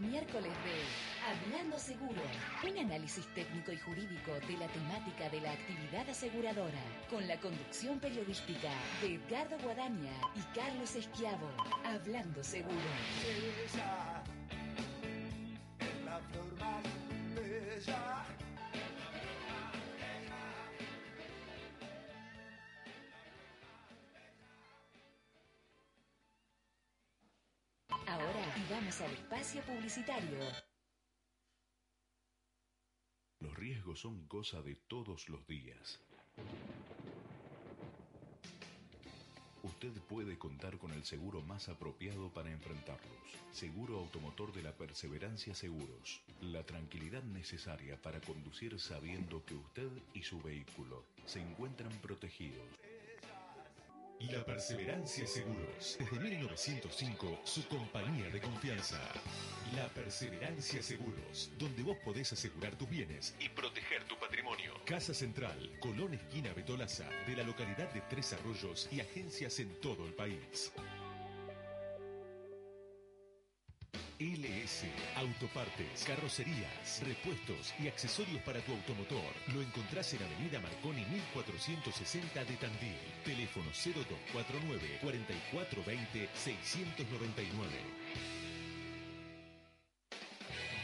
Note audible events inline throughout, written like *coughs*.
Miércoles de Hablando Seguro, un análisis técnico y jurídico de la temática de la actividad aseguradora, con la conducción periodística de Edgardo Guadaña y Carlos Esquiavo. Hablando Seguro. Ella es la flor más bella. Ahora vamos al espacio publicitario. Los riesgos son cosa de todos los días. Usted puede contar con el seguro más apropiado para enfrentarlos. Seguro Automotor de la Perseverancia Seguros. La tranquilidad necesaria para conducir sabiendo que usted y su vehículo se encuentran protegidos. La Perseverancia Seguros. Desde 1905, su compañía de confianza. La Perseverancia Seguros, donde vos podés asegurar tus bienes y proteger tu patrimonio. Casa Central, Colón Esquina Betolaza, de la localidad de Tres Arroyos y agencias en todo el país. LS Autopartes, carrocerías, repuestos y accesorios para tu automotor. Lo encontrás en Avenida Marconi 1460 de Tandil. Teléfono 0249 4420 699.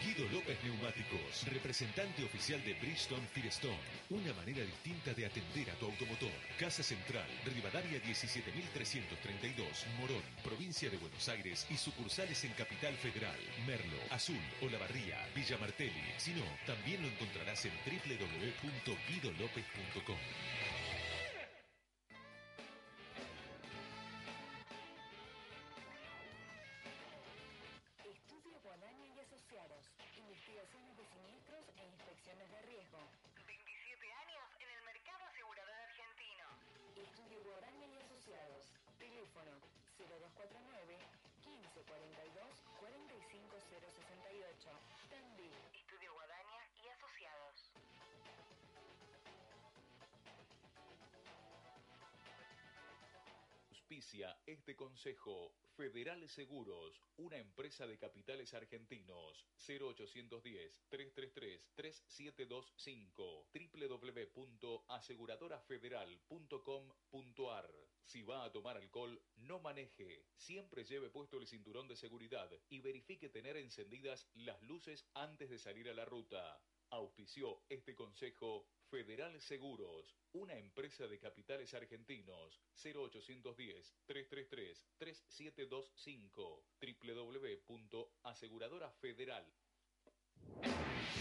Guido López Neumáticos, representante oficial de Bridgestone Firestone. Una manera distinta de atender a tu automotor. Casa Central, Rivadavia 17332, Morón, provincia de Buenos Aires y sucursales en Capital Federal, Merlo, Azul, Olavarría, Villa Martelli. Si no, también lo encontrarás en www.guidolopez.com. este consejo. Federal Seguros, una empresa de capitales argentinos. 0810-333-3725. www.aseguradorafederal.com.ar. Si va a tomar alcohol, no maneje. Siempre lleve puesto el cinturón de seguridad y verifique tener encendidas las luces antes de salir a la ruta. Auspició este consejo Federal Seguros, una empresa de capitales argentinos. 0810-333-3725. www.aseguradorafederal.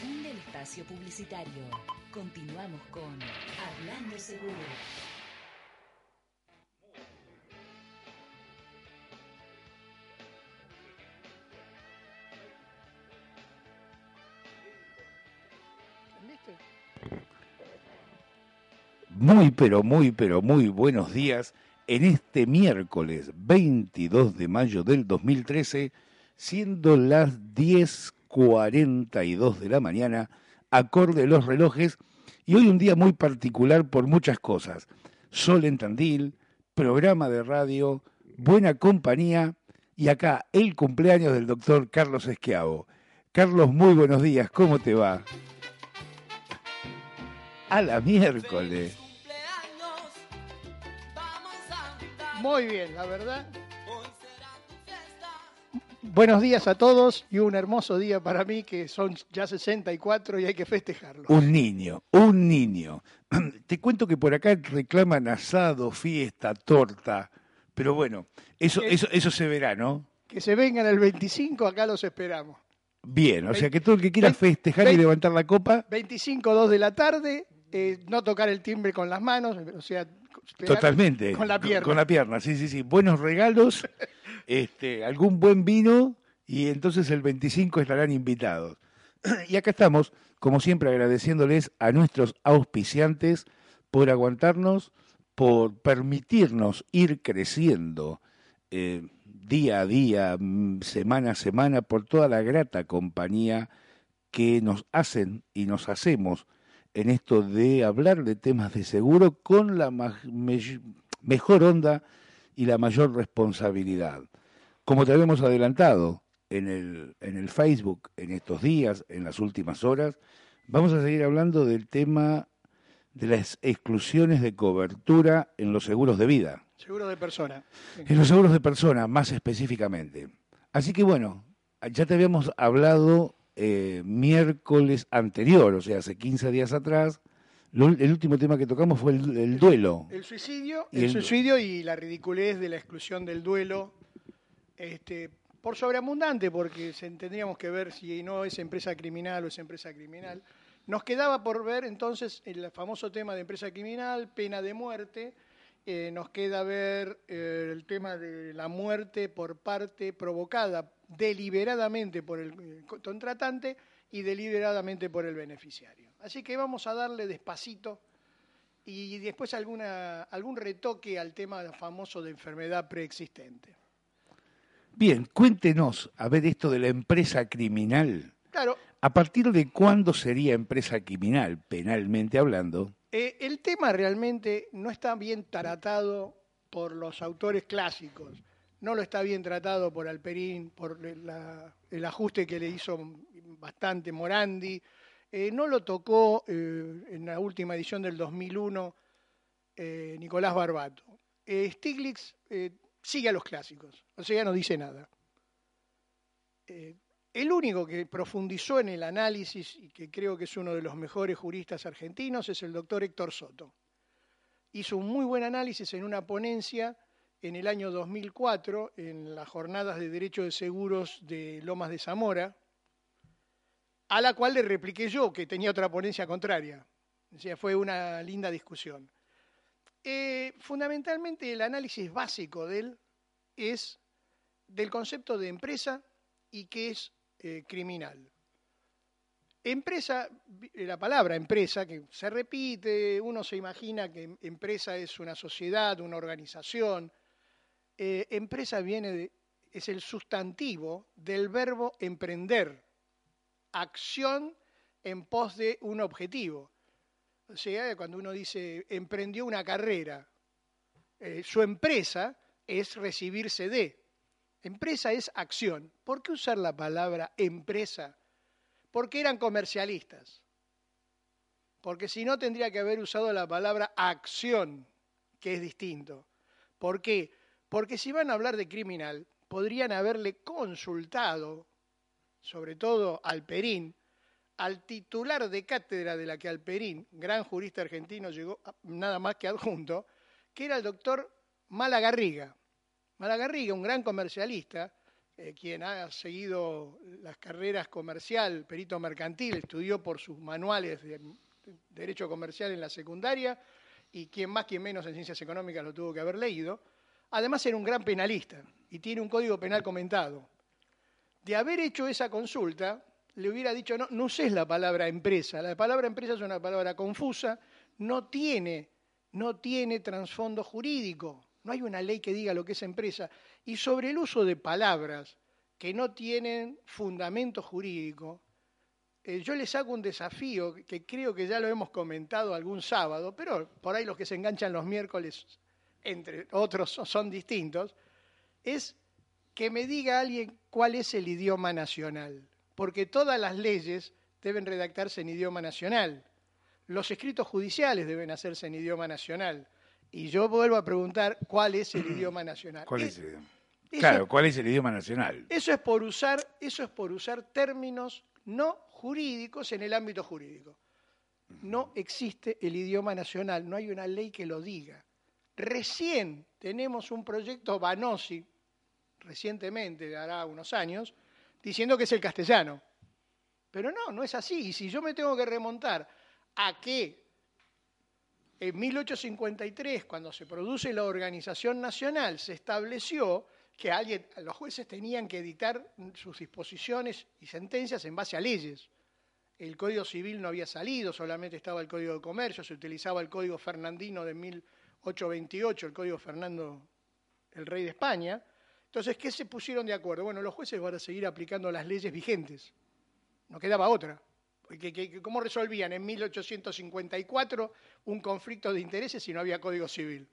Fin del espacio publicitario. Continuamos con Hablando Seguro. Pero muy, pero muy buenos días en este miércoles 22 de mayo del 2013, siendo las 10.42 de la mañana, acorde los relojes, y hoy un día muy particular por muchas cosas. Sol en Tandil, programa de radio, buena compañía, y acá el cumpleaños del doctor Carlos Esquiavo. Carlos, muy buenos días, ¿cómo te va? A la miércoles. Muy bien, la verdad. Buenos días a todos y un hermoso día para mí que son ya 64 y hay que festejarlo. Un niño, un niño. *clears throat* Te cuento que por acá reclaman asado, fiesta, torta, pero bueno, eso, Que- eso, eso se verá, ¿no? Que se vengan el 25, acá los esperamos. Bien, o sea que todo el que quiera festejar y levantar la copa, 25, 2 de la tarde, eh, no tocar el timbre con las manos, o sea, Totalmente. Con la pierna. Con la pierna, sí, sí, sí. Buenos regalos, *laughs* este, algún buen vino y entonces el 25 estarán invitados. Y acá estamos, como siempre, agradeciéndoles a nuestros auspiciantes por aguantarnos, por permitirnos ir creciendo eh, día a día, semana a semana, por toda la grata compañía que nos hacen y nos hacemos en esto de hablar de temas de seguro con la me- mejor onda y la mayor responsabilidad. Como te habíamos adelantado en el, en el Facebook en estos días, en las últimas horas, vamos a seguir hablando del tema de las exclusiones de cobertura en los seguros de vida, Seguro de persona. En los seguros de persona más específicamente. Así que bueno, ya te habíamos hablado eh, miércoles anterior, o sea, hace 15 días atrás, lo- el último tema que tocamos fue el, el duelo. El suicidio, Y el el- suicidio y la ridiculez de la exclusión del duelo, este, por sobreabundante, porque se- tendríamos que ver si no es empresa criminal o es empresa criminal. Nos quedaba por ver entonces el famoso tema de empresa criminal, pena de muerte. eh, nos queda ver eh, el tema de la muerte por parte provocada deliberadamente por el eh, contratante y deliberadamente por el beneficiario. Así que vamos a darle despacito y después alguna, algún retoque al tema famoso de enfermedad preexistente. Bien, cuéntenos, a ver esto de la empresa criminal. Claro, ¿A partir de cuándo sería empresa criminal, penalmente hablando? eh, el tema realmente no está bien tratado por los autores clásicos, no lo está bien tratado por Alperín, por el ajuste que le hizo bastante Morandi, eh, no lo tocó eh, en la última edición del 2001 eh, Nicolás Barbato. Stiglitz sigue a los clásicos, o sea, no dice nada. El único que profundizó en el análisis y que creo que es uno de los mejores juristas argentinos es el doctor Héctor Soto. Hizo un muy buen análisis en una ponencia en el año 2004 en las jornadas de Derecho de Seguros de Lomas de Zamora, a la cual le repliqué yo, que tenía otra ponencia contraria. Fue una linda discusión. Eh, fundamentalmente el análisis básico de él es del concepto de empresa y qué es eh, criminal. Empresa, eh, la palabra empresa, que se repite, uno se imagina que empresa es una sociedad, una organización. Eh, empresa viene de, es el sustantivo del verbo emprender, acción en pos de un objetivo. O sea, cuando uno dice emprendió una carrera, eh, su empresa es recibirse de. Empresa es acción. ¿Por qué usar la palabra empresa? Porque eran comercialistas. Porque si no tendría que haber usado la palabra acción, que es distinto. ¿Por qué? Porque si van a hablar de criminal, podrían haberle consultado, sobre todo al Perín, al titular de cátedra de la que Alperín, gran jurista argentino, llegó a- nada más que adjunto, que era el doctor Malagarriga. Malagarriga, un gran comercialista, eh, quien ha seguido las carreras comercial, perito mercantil, estudió por sus manuales de derecho comercial en la secundaria y quien más, quien menos en ciencias económicas lo tuvo que haber leído. Además era un gran penalista y tiene un código penal comentado. De haber hecho esa consulta, le hubiera dicho, no, no uses la palabra empresa. La palabra empresa es una palabra confusa, no tiene, no tiene trasfondo jurídico. No hay una ley que diga lo que es empresa. Y sobre el uso de palabras que no tienen fundamento jurídico, eh, yo les hago un desafío que creo que ya lo hemos comentado algún sábado, pero por ahí los que se enganchan los miércoles, entre otros, son distintos, es que me diga alguien cuál es el idioma nacional, porque todas las leyes deben redactarse en idioma nacional, los escritos judiciales deben hacerse en idioma nacional, y yo vuelvo a preguntar cuál es el *clears throat* idioma nacional. ¿Cuál es el idioma? eso- Claro, ¿cuál es el idioma nacional? Eso es por usar, eso es por usar términos no jurídicos en el ámbito jurídico. No existe el idioma nacional, no hay una ley que lo diga. Recién tenemos un proyecto Banosi, recientemente, hará unos años, diciendo que es el castellano. Pero no, no es así. Y si yo me tengo que remontar a que En 1853, cuando se produce la organización nacional, se estableció que alguien, los jueces tenían que editar sus disposiciones y sentencias en base a leyes. El Código Civil no había salido, solamente estaba el Código de Comercio, se utilizaba el Código Fernandino de 1828, el Código Fernando, el rey de España. Entonces, ¿qué se pusieron de acuerdo? Bueno, los jueces van a seguir aplicando las leyes vigentes. No quedaba otra. ¿Cómo resolvían en 1854 un conflicto de intereses si no había Código Civil?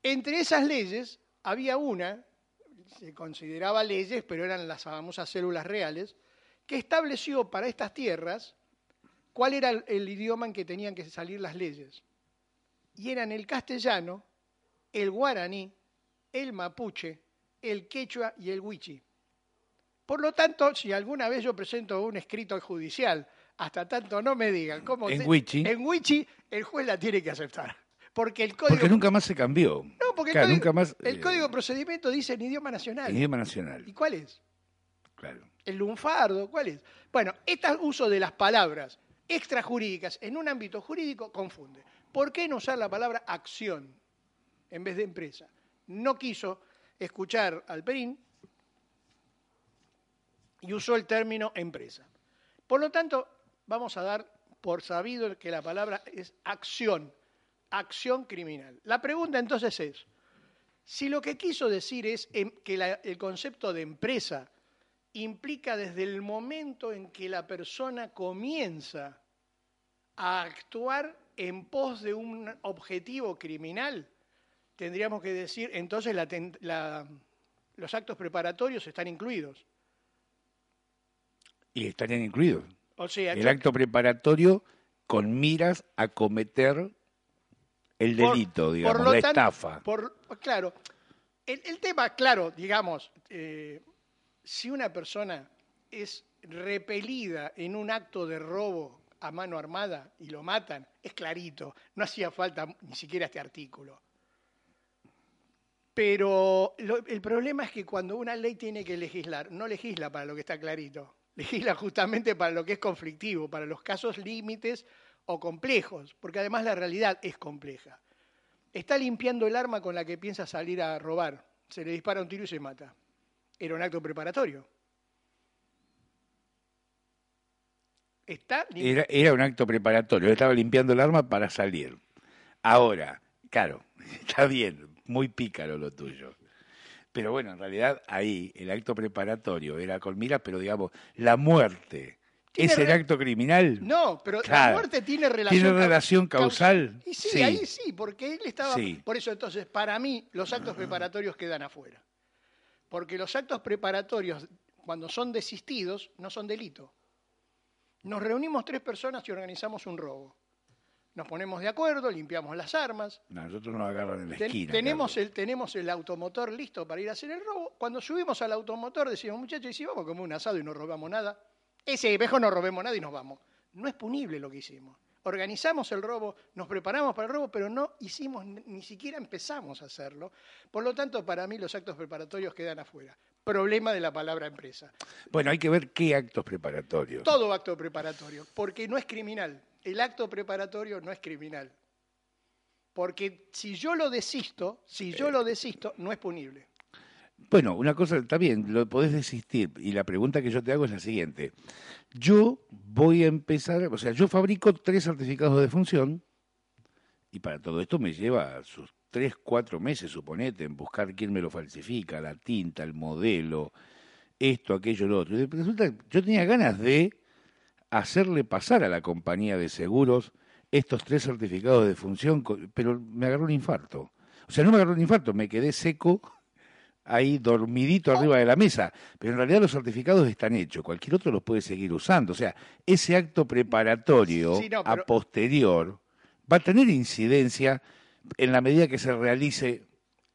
Entre esas leyes había una, se consideraba leyes, pero eran las famosas células reales, que estableció para estas tierras cuál era el idioma en que tenían que salir las leyes. Y eran el castellano, el guaraní, el mapuche, el quechua y el huichi. Por lo tanto, si alguna vez yo presento un escrito judicial, hasta tanto no me digan cómo En huichi. en huichi, el juez la tiene que aceptar. Porque el código Porque nunca más se cambió. no, porque el, código, nunca más. el eh, código de procedimiento dice en idioma nacional. en idioma nacional. ¿Y cuál es? Claro. El lunfardo, ¿cuál es? Bueno, este uso de las palabras extrajurídicas en un ámbito jurídico confunde. ¿Por qué no usar la palabra acción en vez de empresa? No quiso escuchar al Perín y usó el término empresa. Por lo tanto, vamos a dar por sabido que la palabra es acción, acción criminal. La pregunta entonces es, si lo que quiso decir es em, que el concepto de empresa implica desde el momento en que la persona comienza a actuar en pos de un objetivo criminal, tendríamos que decir, entonces la la- los actos preparatorios están incluidos. Y estarían incluidos. O sea, El acto preparatorio con miras a cometer el Por- delito, digamos, por la estafa. por- claro, el, el tema, claro, digamos, eh, si una persona es repelida en un acto de robo a mano armada y lo matan, es clarito, no hacía falta ni siquiera este artículo. Pero el problema es que cuando una ley tiene que legislar, no legisla para lo que está clarito, legisla justamente para lo que es conflictivo, para los casos límites o complejos, porque además la realidad es compleja. Está limpiando el arma con la que piensa salir a robar. Se le dispara un tiro y se mata. Era un acto preparatorio. Está Era, era un acto preparatorio. Estaba limpiando el arma para salir. Ahora, claro, *laughs* está bien, muy pícaro lo tuyo. Pero bueno, en realidad ahí el acto preparatorio era con miras, pero digamos, la muerte es el acto criminal. No, pero la muerte tiene relación, ¿Tiene relación causal? Y sí, Sí. ahí sí, porque él estaba. Sí. Por eso, entonces, para mí, los actos preparatorios quedan afuera. Porque los actos preparatorios, cuando son desistidos, no son delito. Nos reunimos tres personas y organizamos un robo. Nos ponemos de acuerdo, limpiamos las armas, No, nosotros nos agarran en la Ten- esquina. tenemos, el, tenemos el automotor listo para ir a hacer el robo. Cuando subimos al automotor decimos, muchachos, ¿y si vamos a comer un asado y no robamos nada? Ese mejor no robemos nada y nos vamos. No es punible lo que hicimos. Organizamos el robo, nos preparamos para el robo, pero no hicimos, ni siquiera empezamos a hacerlo. Por lo tanto, para mí los actos preparatorios quedan afuera. Problema de la palabra empresa. Bueno, hay que ver qué actos preparatorios. Todo acto preparatorio, porque no es criminal. El acto preparatorio no es criminal. Porque si yo lo desisto, si yo lo desisto, no es punible. Bueno, una cosa, está bien, lo podés desistir. Y la pregunta que yo te hago es la siguiente. Yo voy a empezar, o sea, yo fabrico tres certificados de función y para todo esto me lleva sus tres, cuatro meses, suponete, en buscar quién me lo falsifica, la tinta, el modelo, esto, aquello, lo otro. Y resulta que yo tenía ganas de hacerle pasar a la compañía de seguros estos tres certificados de función, pero me agarró un infarto. O sea, no me agarró un infarto, me quedé seco ahí dormidito arriba de la mesa, pero en realidad los certificados están hechos, cualquier otro los puede seguir usando. O sea, ese acto preparatorio Sí, no, pero- a posterior va a tener incidencia en la medida que se realice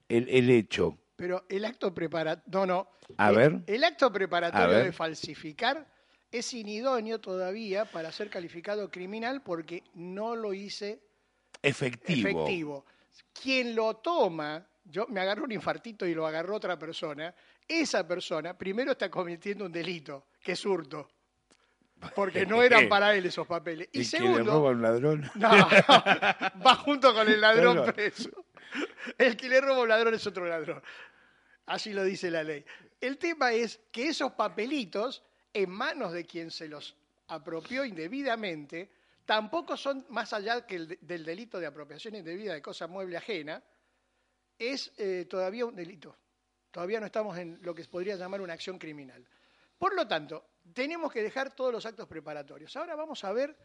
el, el hecho. Pero el acto preparatorio, no, no. A el, ver. El acto preparatorio de falsificar es inidóneo todavía para ser calificado criminal porque no lo hice Efectivo. efectivo. Quien lo toma, yo me agarró un infartito y lo agarró otra persona, esa persona primero está cometiendo un delito, que es hurto. porque no *laughs* eran para él esos papeles. Y, ¿Y que le segundo, roba un ladrón? *laughs* no, *laughs* va junto con el ladrón preso. El que le roba un ladrón es otro ladrón. Así lo dice la ley. El tema es que esos papelitos, en manos de quien se los apropió indebidamente, tampoco son más allá que el de- del delito de apropiación indebida de cosa mueble ajena, es eh, todavía un delito. Todavía no estamos en lo que se podría llamar una acción criminal. Por lo tanto, tenemos que dejar todos los actos preparatorios. Ahora vamos a ver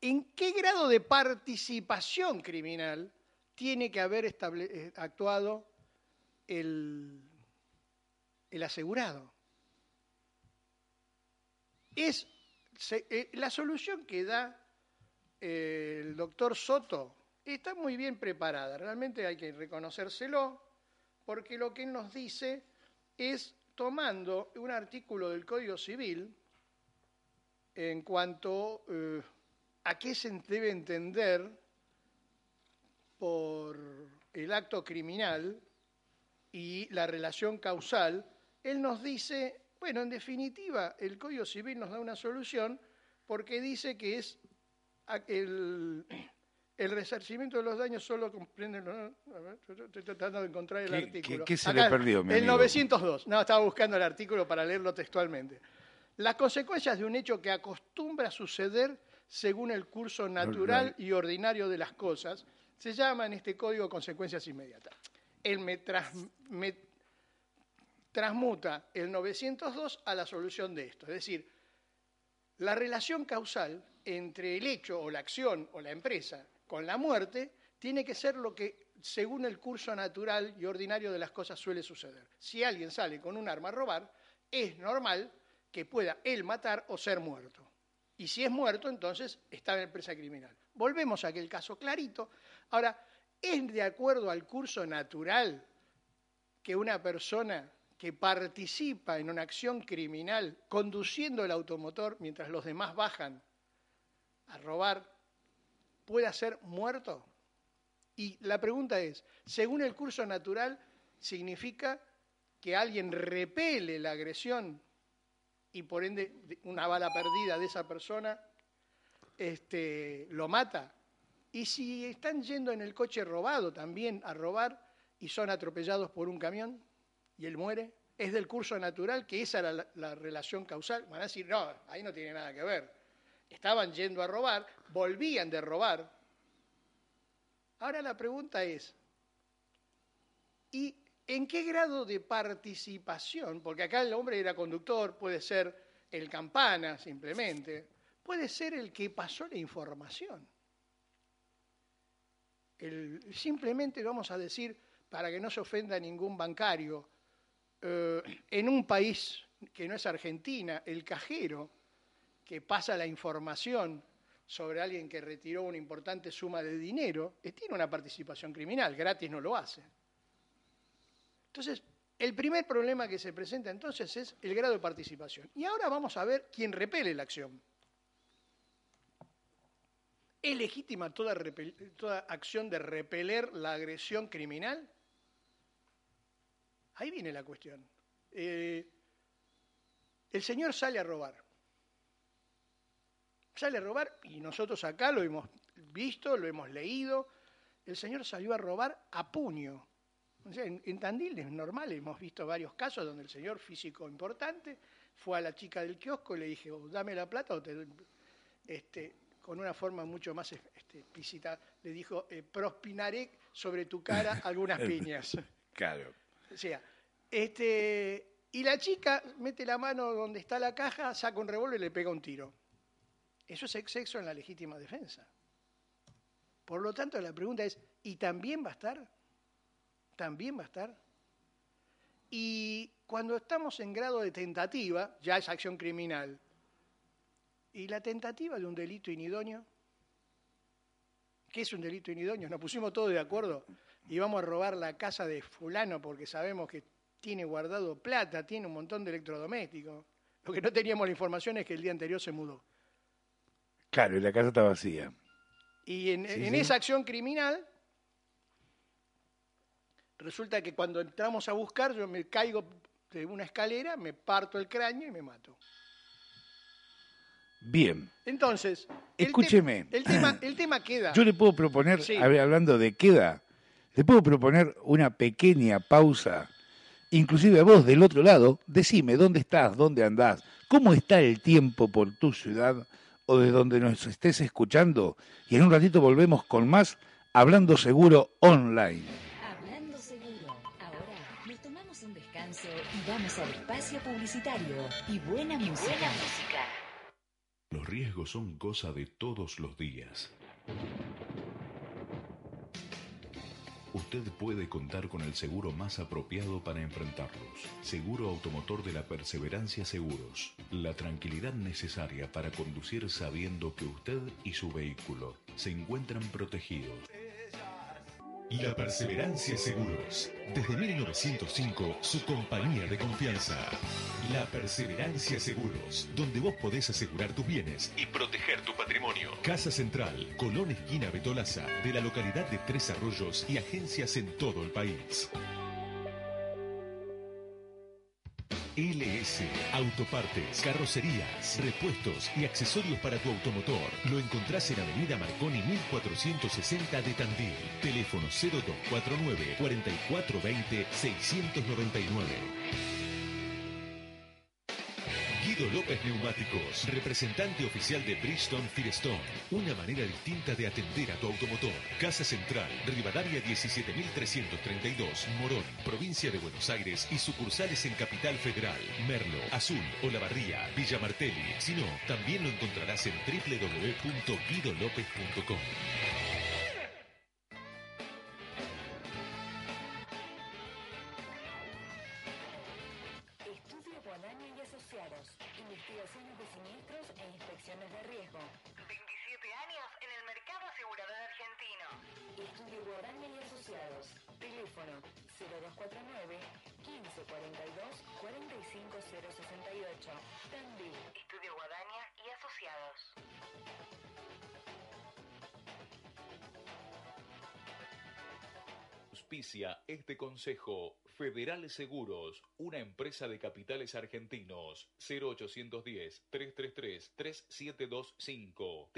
en qué grado de participación criminal tiene que haber eh, actuado el, el asegurado. Es eh, la solución que da el doctor Soto está muy bien preparada, realmente hay que reconocérselo, porque lo que él nos dice es tomando un artículo del Código Civil en cuanto eh, a qué se debe entender por el acto criminal y la relación causal, él nos dice, bueno, en definitiva, el Código Civil nos da una solución porque dice que es el, el resarcimiento de los daños solo comprende... ¿no? A ver, estoy tratando de encontrar el ¿Qué- artículo. qué- qué se le perdió, mi El amigo? 902. No, estaba buscando el artículo para leerlo textualmente. Las consecuencias de un hecho que acostumbra a suceder según el curso natural y ordinario de las cosas se llama en este código consecuencias inmediatas. Él me, tras- me transmuta el 902 a la solución de esto. Es decir, la relación causal entre el hecho o la acción o la empresa con la muerte tiene que ser lo que, según el curso natural y ordinario de las cosas, suele suceder. Si alguien sale con un arma a robar, es normal que pueda él matar o ser muerto. Y si es muerto, entonces está en empresa criminal. Volvemos a aquel caso clarito. Ahora, ¿es de acuerdo al curso natural que una persona que participa en una acción criminal conduciendo el automotor mientras los demás bajan a robar pueda ser muerto? Y la pregunta es, según el curso natural, ¿significa que alguien repele la agresión y por ende de- una bala perdida de esa persona este, lo mata? Y si están yendo en el coche robado también a robar y son atropellados por un camión y él muere, es del curso natural que esa era la, la relación causal. Van a decir, no, ahí no tiene nada que ver. Estaban yendo a robar, volvían de robar. Ahora la pregunta es, ¿y en qué grado de participación? Porque acá el hombre era conductor, puede ser el campana simplemente, puede ser el que pasó la información. El- simplemente vamos a decir, para que no se ofenda ningún bancario, eh, en un país que no es Argentina, el cajero que pasa la información sobre alguien que retiró una importante suma de dinero, tiene una participación criminal, gratis no lo hace. Entonces, el primer problema que se presenta entonces es el grado de participación. Y ahora vamos a ver quién repele la acción. ¿Es legítima toda acción de repeler la agresión criminal? Ahí viene la cuestión. Eh, el señor sale a robar. Sale a robar y nosotros acá lo hemos visto, lo hemos leído. El señor salió a robar a puño. O sea, en, en Tandil es normal, hemos visto varios casos donde el señor físico importante fue a la chica del kiosco y le dije, "O dame la plata o te doy-". este, con una forma mucho más este, explícita, le dijo, "Eh, prospinaré sobre tu cara *laughs* algunas piñas. Claro. O sea, este, y la chica mete la mano donde está la caja, saca un revólver y le pega un tiro. Eso es sexo en la legítima defensa. Por lo tanto, la pregunta es, ¿y también va a estar? ¿También va a estar? Y cuando estamos en grado de tentativa, ya es acción criminal. ¿Y la tentativa de un delito inidóneo? ¿Qué es un delito inidóneo? Nos pusimos todos de acuerdo y vamos a robar la casa de fulano porque sabemos que tiene guardado plata, tiene un montón de electrodomésticos. Lo que no teníamos la información es que el día anterior se mudó. Claro, y la casa está vacía. Y en, Sí, en sí. esa acción criminal, resulta que cuando entramos a buscar, yo me caigo de una escalera, me parto el cráneo y me mato. Bien. Entonces, el Escúcheme. te- El, tema, el tema queda. Yo le puedo proponer, Sí. hablando de queda, le puedo proponer una pequeña pausa. Inclusive a vos del otro lado, decime dónde estás, dónde andás, cómo está el tiempo por tu ciudad o de donde nos estés escuchando. Y en un ratito volvemos con más Hablando Seguro Online. Hablando seguro. Ahora nos tomamos un descanso y vamos al espacio publicitario y buena música. Buena música. Los riesgos son cosa de todos los días. Usted puede contar con el seguro más apropiado para enfrentarlos. Seguro Automotor de la Perseverancia Seguros. La tranquilidad necesaria para conducir sabiendo que usted y su vehículo se encuentran protegidos. La Perseverancia Seguros. Desde 1905, su compañía de confianza. La Perseverancia Seguros, donde vos podés asegurar tus bienes y proteger tu patrimonio. Casa Central, Colón Esquina Betolaza, de la localidad de Tres Arroyos y agencias en todo el país. Autopartes, carrocerías, repuestos y accesorios para tu automotor. Lo encontrás en Avenida Marconi 1460 de Tandil. Teléfono 0249 4420 699. Guido López Neumáticos, representante oficial de Bridgestone Firestone. Una manera distinta de atender a tu automotor. Casa Central, Rivadavia 17332, Morón, provincia de Buenos Aires y sucursales en Capital Federal, Merlo, Azul, Olavarría, Villa Martelli. Si no, también lo encontrarás en www.guidolopez.com. este consejo Federal Seguros, una empresa de capitales argentinos 0810-333-3725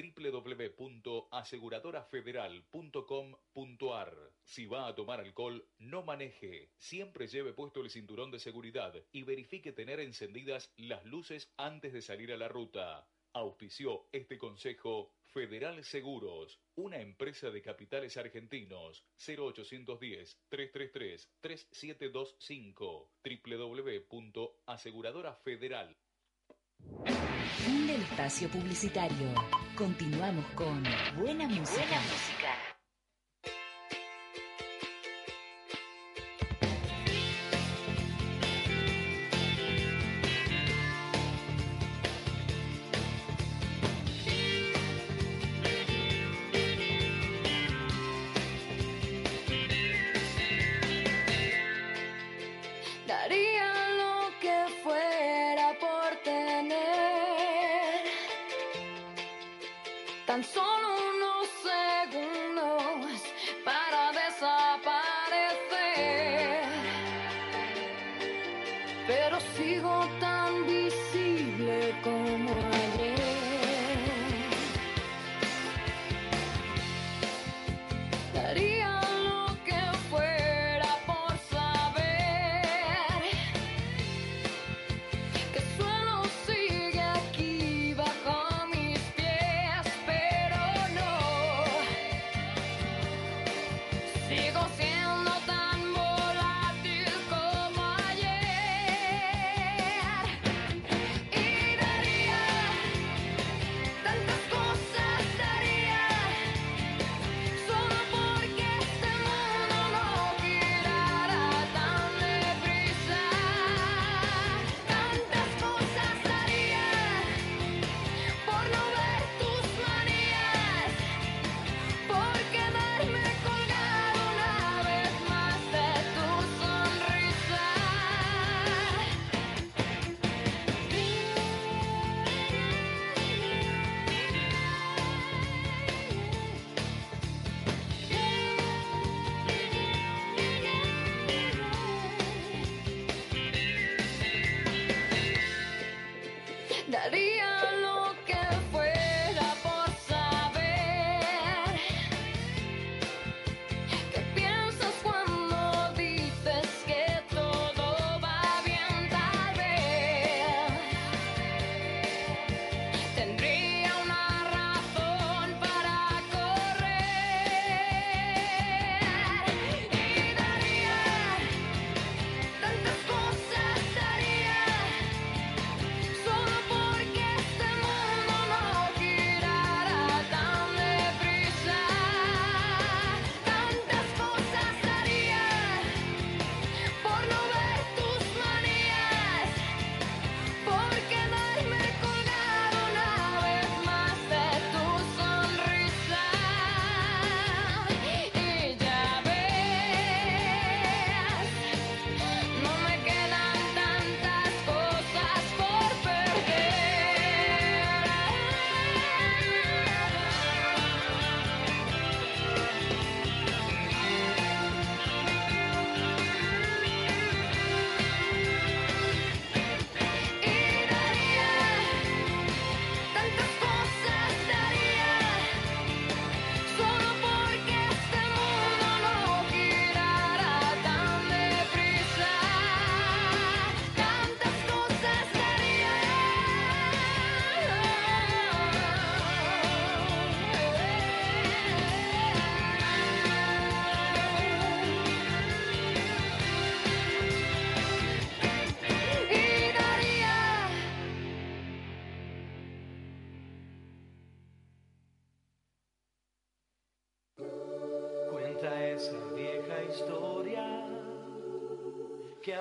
www.aseguradorafederal.com.ar Si va a tomar alcohol, no maneje. Siempre lleve puesto el cinturón de seguridad y verifique tener encendidas las luces antes de salir a la ruta. Auspició este consejo Federal Seguros, una empresa de capitales argentinos 0810-333-3725 www.aseguradorafederal. Fin del espacio publicitario. Continuamos con buena música. Buena música.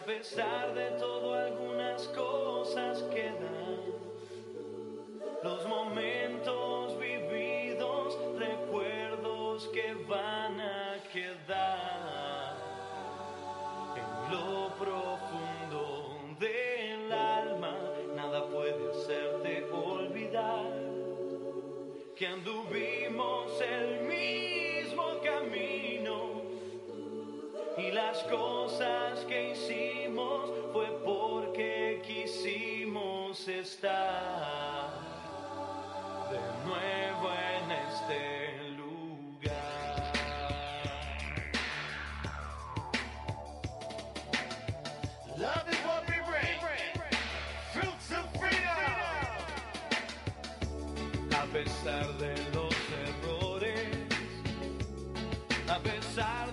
A pesar de todo algunas cosas quedan. Los momentos vividos, recuerdos que van a quedar en lo profundo del alma. Nada puede hacerte olvidar que anduvimos el mismo camino y las cosas estar de nuevo en este. Love is what we bring. Of freedom. A pesar de los errores, a pesar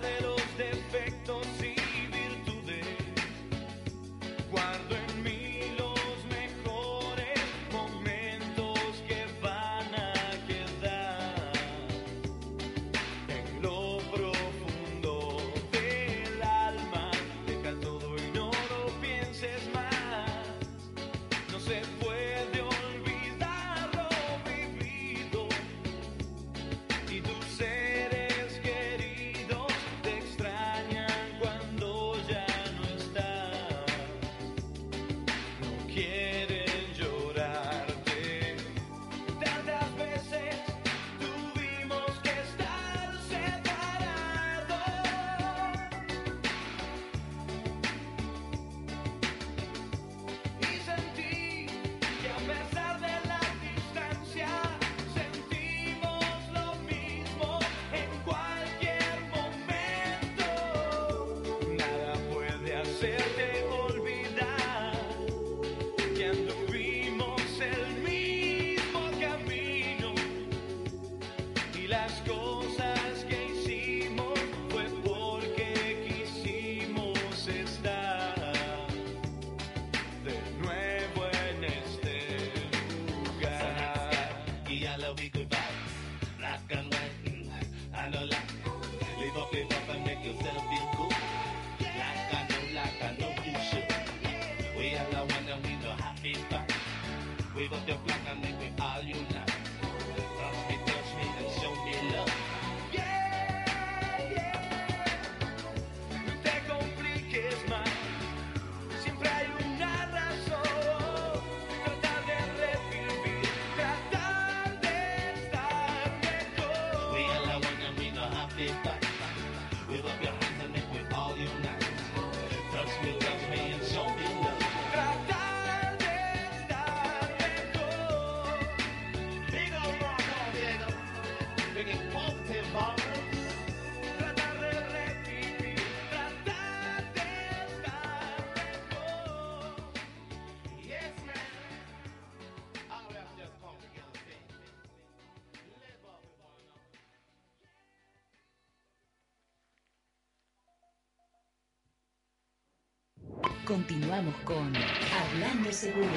Continuamos con Hablando Seguro.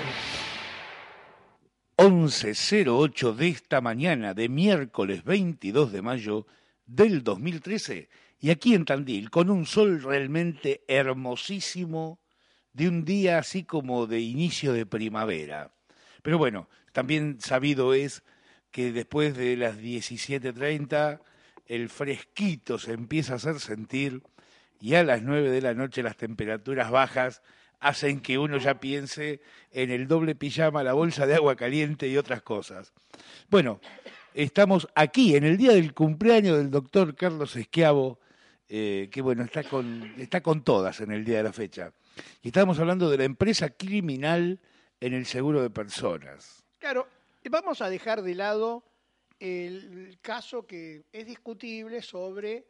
11.08 de esta mañana de miércoles 22 de mayo del 2013 y aquí en Tandil con un sol realmente hermosísimo de un día así como de inicio de primavera. Pero bueno, también sabido es que después de las 17.30 el fresquito se empieza a hacer sentir y a las 9 de la noche las temperaturas bajas hacen que uno ya piense en el doble pijama, la bolsa de agua caliente y otras cosas. Bueno, estamos aquí en el día del cumpleaños del doctor Carlos Esquiavo, eh, que bueno, está con, está con todas en el día de la fecha. Y estamos hablando de la empresa criminal en el seguro de personas. Claro, vamos a dejar de lado el caso que es discutible sobre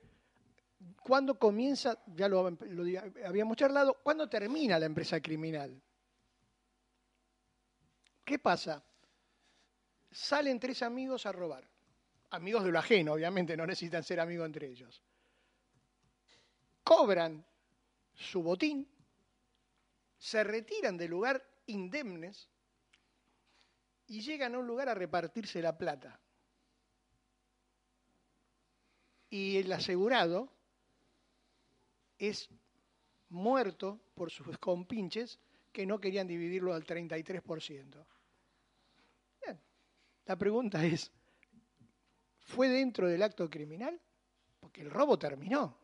cuándo comienza, ya lo, lo habíamos charlado, cuándo termina la empresa criminal. ¿Qué pasa? Salen tres amigos a robar. Amigos de lo ajeno, obviamente, no necesitan ser amigos entre ellos. Cobran su botín, se retiran del lugar indemnes y llegan a un lugar a repartirse la plata. Y el asegurado es muerto por sus compinches que no querían dividirlo al 33%. Bien. La pregunta es, ¿fue dentro del acto criminal? Porque el robo terminó.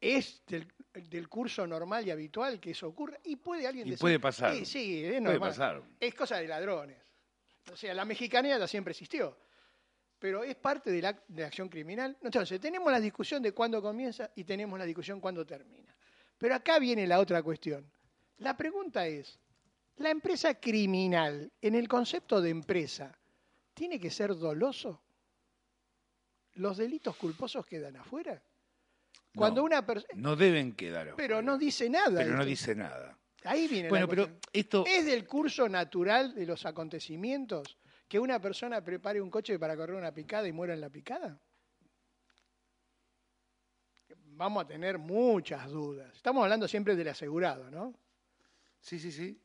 ¿Es del, del curso normal y habitual que eso ocurra? Y puede alguien Y decir... puede pasar. Sí, sí, es Puede normal. pasar. Es cosa de ladrones. O sea, la mexicanía ya siempre existió. Pero es parte de la, de la acción criminal. Entonces, tenemos la discusión de cuándo comienza y tenemos la discusión cuándo termina. Pero acá viene la otra cuestión. La pregunta es, ¿la empresa criminal, en el concepto de empresa, tiene que ser doloso? ¿Los delitos culposos quedan afuera? Cuando No, una persona... No deben quedar. Pero afuera. no dice nada. Pero no dice nada. Ahí viene Bueno, la pero esto. ¿Es del curso natural de los acontecimientos que una persona prepare un coche para correr una picada y muera en la picada? Vamos a tener muchas dudas. Estamos hablando siempre del asegurado, ¿no? Sí, sí, sí.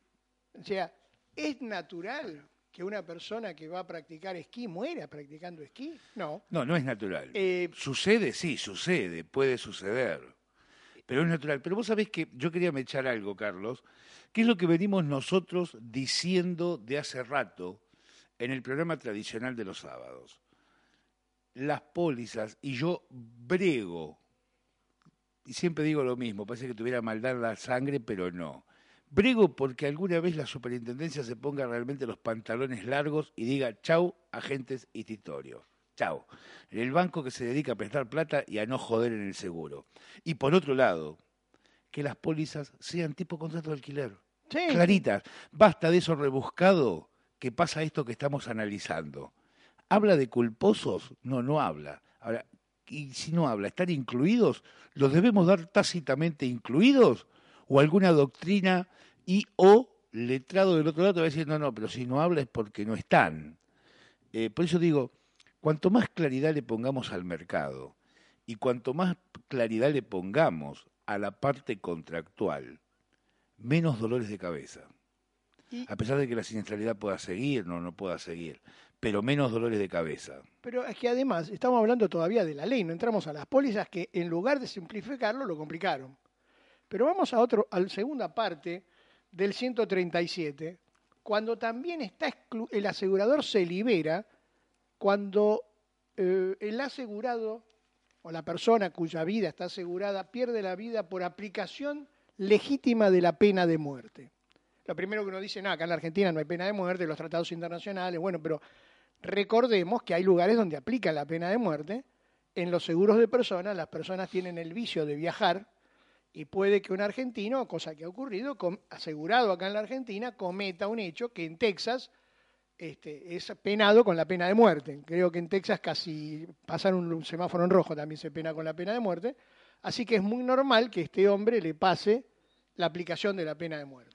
O sea, ¿es natural que una persona que va a practicar esquí muera practicando esquí? No. No, no es natural. Eh, Sucede, sí, sucede, puede suceder. Pero es natural. Pero vos sabés que yo quería echar algo, Carlos, que es lo que venimos nosotros diciendo de hace rato en el programa tradicional de los sábados. Las pólizas, y yo brego, y siempre digo lo mismo, parece que tuviera maldad la sangre, pero no. Brego porque alguna vez la superintendencia se ponga realmente los pantalones largos y diga, chau, agentes institutorios. Chau. En el banco que se dedica a prestar plata y a no joder en el seguro. Y por otro lado, que las pólizas sean tipo contrato de alquiler. sí. Claritas. Basta de eso rebuscado que pasa esto que estamos analizando. ¿Habla de culposos? No, no habla. Ahora, y si no habla, ¿están incluidos? ¿Los debemos dar tácitamente incluidos? ¿O alguna doctrina y o letrado del otro lado va a decir, no, no, pero si no habla es porque no están? Eh, por eso digo, cuanto más claridad le pongamos al mercado y cuanto más claridad le pongamos a la parte contractual, menos dolores de cabeza. Y- A pesar de que la siniestralidad pueda seguir, no, no pueda seguir, pero menos dolores de cabeza. Pero es que además estamos hablando todavía de la ley, no entramos a las pólizas que en lugar de simplificarlo lo complicaron. Pero vamos a otro, a la segunda parte del 137, cuando también está exclu- el asegurador se libera cuando eh, el asegurado o la persona cuya vida está asegurada pierde la vida por aplicación legítima de la pena de muerte. Lo primero que uno dice, no, acá en la Argentina no hay pena de muerte, los tratados internacionales, bueno, pero recordemos que hay lugares donde aplican la pena de muerte. En los seguros de personas, las personas tienen el vicio de viajar y puede que un argentino, cosa que ha ocurrido, asegurado acá en la Argentina, cometa un hecho que en Texas este, es penado con la pena de muerte. Creo que en Texas casi pasar un, un semáforo en rojo también se pena con la pena de muerte. Así que es muy normal que este hombre le pase la aplicación de la pena de muerte.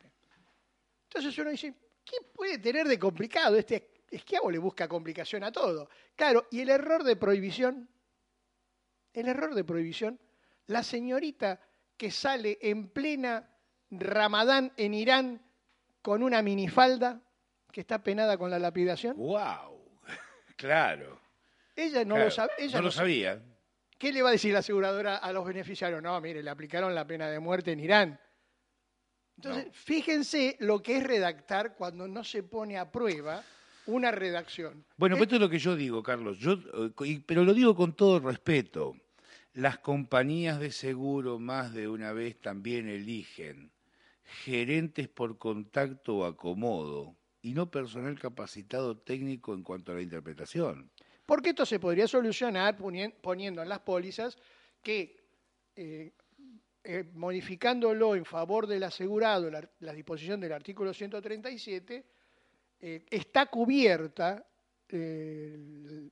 Entonces uno dice, ¿qué puede tener de complicado? Este esquiavo le busca complicación a todo. Claro, y el error de prohibición, el error de prohibición, la señorita que sale en plena Ramadán en Irán con una minifalda que está penada con la lapidación, ¡Wow! *laughs* Claro. ella no claro. lo sabe. Ella no lo sabe. sabía. ¿Qué le va a decir la aseguradora a los beneficiarios? No, mire, le aplicaron la pena de muerte en Irán. Entonces, No. fíjense lo que es redactar cuando no se pone a prueba una redacción. Bueno, pues esto es lo que yo digo, Carlos, yo, eh, pero lo digo con todo respeto. Las compañías de seguro más de una vez también eligen gerentes por contacto o acomodo y no personal capacitado técnico en cuanto a la interpretación. Porque esto se podría solucionar ponien- poniendo en las pólizas que, eh, eh, modificándolo en favor del asegurado, la, disposición del artículo 137, eh, está cubierta eh,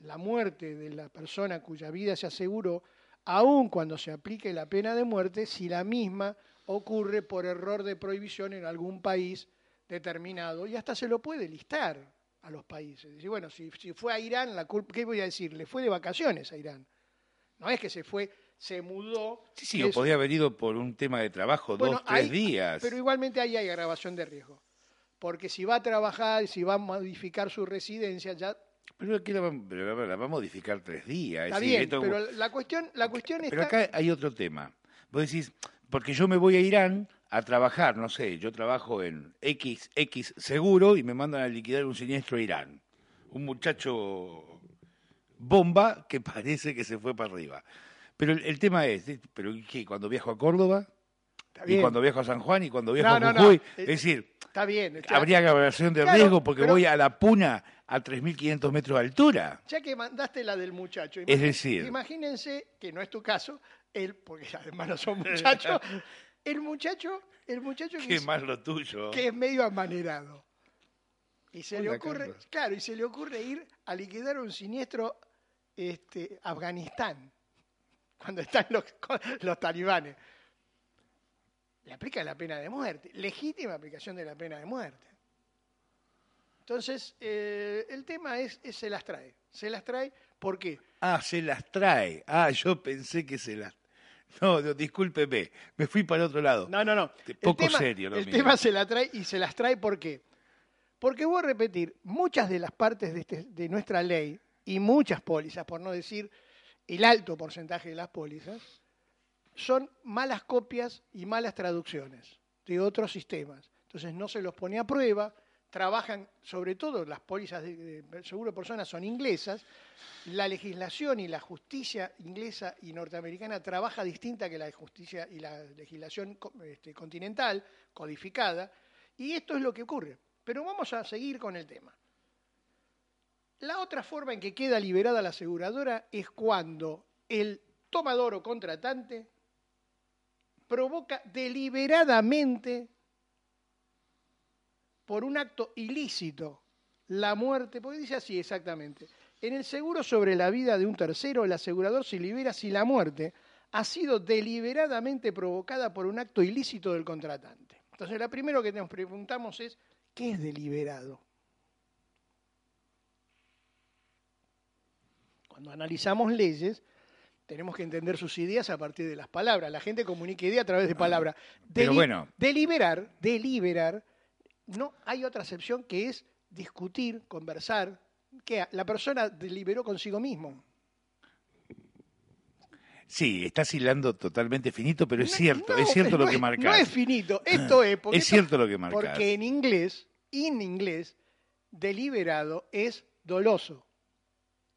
la muerte de la persona cuya vida se aseguró, aun cuando se aplique la pena de muerte, si la misma ocurre por error de prohibición en algún país determinado. Y hasta se lo puede listar a los países. Decir, bueno, si, si fue a Irán, la culpa, ¿qué voy a decir? Le fue de vacaciones a Irán. No es que se fue, se mudó. Sí, sí, o podía haber ido por un tema de trabajo, Bueno, dos, tres días. Pero igualmente ahí hay agravación de riesgo. Porque si va a trabajar, si va a modificar su residencia, ya Pero aquí la, va- pero la va a modificar tres días. es está decir, bien. esto- Pero la cuestión, la cuestión Pero está. acá hay otro tema. Vos decís, porque yo me voy a Irán a trabajar, no sé, yo trabajo en X, X seguro y me mandan a liquidar un siniestro a Irán. Un muchacho bomba que *laughs* parece que se fue para arriba. Pero el, el tema es, ¿eh? ¿pero qué? Cuando viajo a Córdoba, y cuando viajo a San Juan, y cuando viajo No, a no, no. Jujuy, Eh, es decir, Está bien. está- habría evaluación de Claro, riesgo porque voy a la Puna a 3.500 metros de altura. Ya que mandaste la del muchacho. Es decir- Imagínense, que no es tu caso, él, porque *laughs* además no son *laughs* muchachos, el muchacho, el muchacho que, es, más lo tuyo. que es medio amanerado. Y se le ocurre, Carlos. claro, y se le ocurre ir a liquidar un siniestro este, Afganistán, cuando están los, los talibanes. Le aplica la pena de muerte, legítima aplicación de la pena de muerte. Entonces, eh, el tema es, es se las trae. Se las trae, ¿por qué? Ah, se las trae. Ah, yo pensé que se las... No, no, discúlpeme, me fui para otro lado. No, no, no. El poco tema- serio lo El mío. tema se la trae y se las trae ¿por qué? Porque voy a repetir, muchas de las partes de, este- de nuestra ley y muchas pólizas, por no decir el alto porcentaje de las pólizas, son malas copias y malas traducciones de otros sistemas. Entonces no se los pone a prueba, trabajan, sobre todo las pólizas de, seguro de personas son inglesas, la legislación y la justicia inglesa y norteamericana trabaja distinta que la justicia y la legislación este, continental, codificada, y esto es lo que ocurre. Pero vamos a seguir con el tema. La otra forma en que queda liberada la aseguradora es cuando el tomador o contratante provoca deliberadamente por un acto ilícito la muerte, porque dice así exactamente, en el seguro sobre la vida de un tercero, el asegurador se libera si la muerte ha sido deliberadamente provocada por un acto ilícito del contratante. Entonces, lo primero que nos preguntamos es, ¿qué es deliberado? Cuando analizamos leyes, tenemos que entender sus ideas a partir de las palabras. La gente comunica idea a través de palabras. Pero bueno. Deliberar, deliberar, no hay otra acepción que es discutir, conversar, que la persona deliberó consigo mismo. Sí, estás hilando totalmente finito, pero es cierto, No, es cierto lo que marcas. No es finito, *clears throat* esto es porque Es esto- cierto lo que marcas. Porque en inglés, en inglés, deliberado es doloso.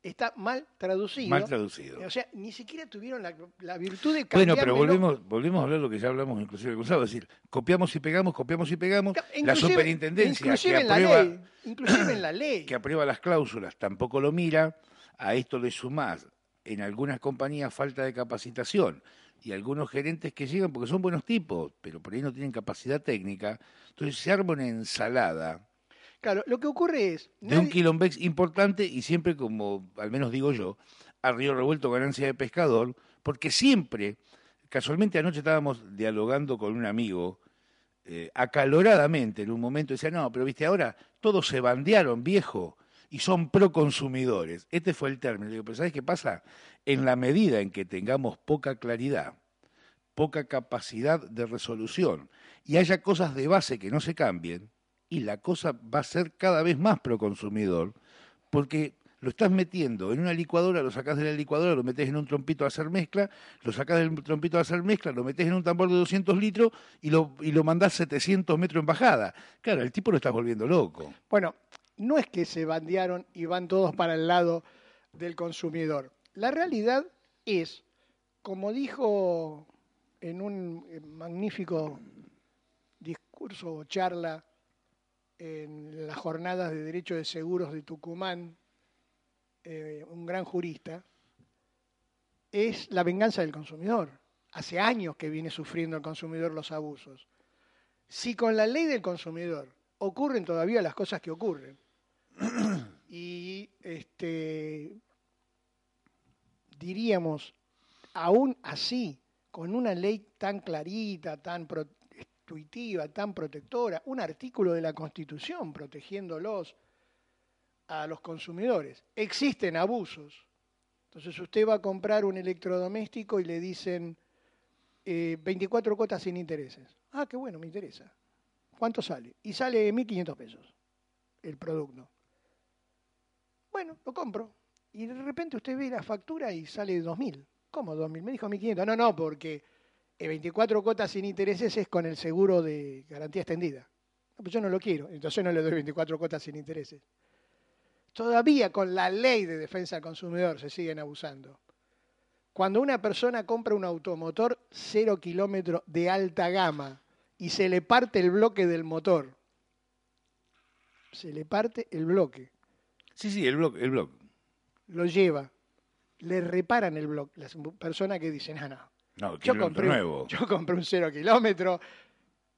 Está mal traducido. Mal traducido. O sea, ni siquiera tuvieron la, la virtud de Bueno, cambiármelo. pero volvemos, volvemos a hablar de lo que ya hablamos inclusive con Gustavo, es decir, copiamos y pegamos, copiamos y pegamos, la superintendencia inclusive que en la aprueba, ley, inclusive en la ley. *coughs* que aprueba las cláusulas tampoco lo mira, a esto le sumás en algunas compañías falta de capacitación y algunos gerentes que llegan porque son buenos tipos, pero por ahí no tienen capacidad técnica, entonces se arma una ensalada Claro, lo que ocurre es. de un quilombex importante y siempre, como al menos digo yo, a río revuelto ganancia de pescador, porque siempre, casualmente anoche estábamos dialogando con un amigo eh, acaloradamente en un momento, decía, no, pero viste, ahora todos se bandearon, viejo, y son proconsumidores. Este fue el término. Le digo, pero ¿sabes qué pasa? En la medida en que tengamos poca claridad, poca capacidad de resolución y haya cosas de base que no se cambien, y la cosa va a ser cada vez más proconsumidor, porque lo estás metiendo en una licuadora, lo sacás de la licuadora, lo metes en un trompito a hacer mezcla, lo sacás del trompito a hacer mezcla, lo metes en un tambor de 200 litros y lo, y lo mandás 700 metros en bajada. Claro, el tipo lo estás volviendo loco. Bueno, no es que se bandearon y van todos para el lado del consumidor. La realidad es, como dijo en un magnífico discurso o charla en las jornadas de Derecho de Seguros de Tucumán, eh, un gran jurista, es la venganza del consumidor. Hace años que viene sufriendo el consumidor los abusos. Si con la ley del consumidor ocurren todavía las cosas que ocurren, *clears throat* y este diríamos, aún así, con una ley tan clarita, tan pro- intuitiva, tan protectora, un artículo de la Constitución protegiéndolos a los consumidores, existen abusos. Entonces usted va a comprar un electrodoméstico y le dicen eh, 24 cuotas sin intereses. Ah, qué bueno, me interesa. ¿Cuánto sale? Y sale 1.500 pesos el producto. Bueno, lo compro. Y de repente usted ve la factura y sale 2.000. ¿Cómo 2.000? Me dijo 1.500. No, no, porque eh, 24 cuotas sin intereses es con el seguro de garantía extendida. No, pues yo no lo quiero, entonces no le doy 24 cuotas sin intereses. Todavía con la ley de defensa del consumidor se siguen abusando. Cuando una persona compra un automotor cero kilómetro de alta gama y se le parte el bloque del motor, se le parte el bloque, Sí, sí, el blog, el blog. lo lleva, le reparan el bloque. La persona que dice, no, no, No, yo compré, un- nuevo. *laughs* yo compré un cero kilómetro,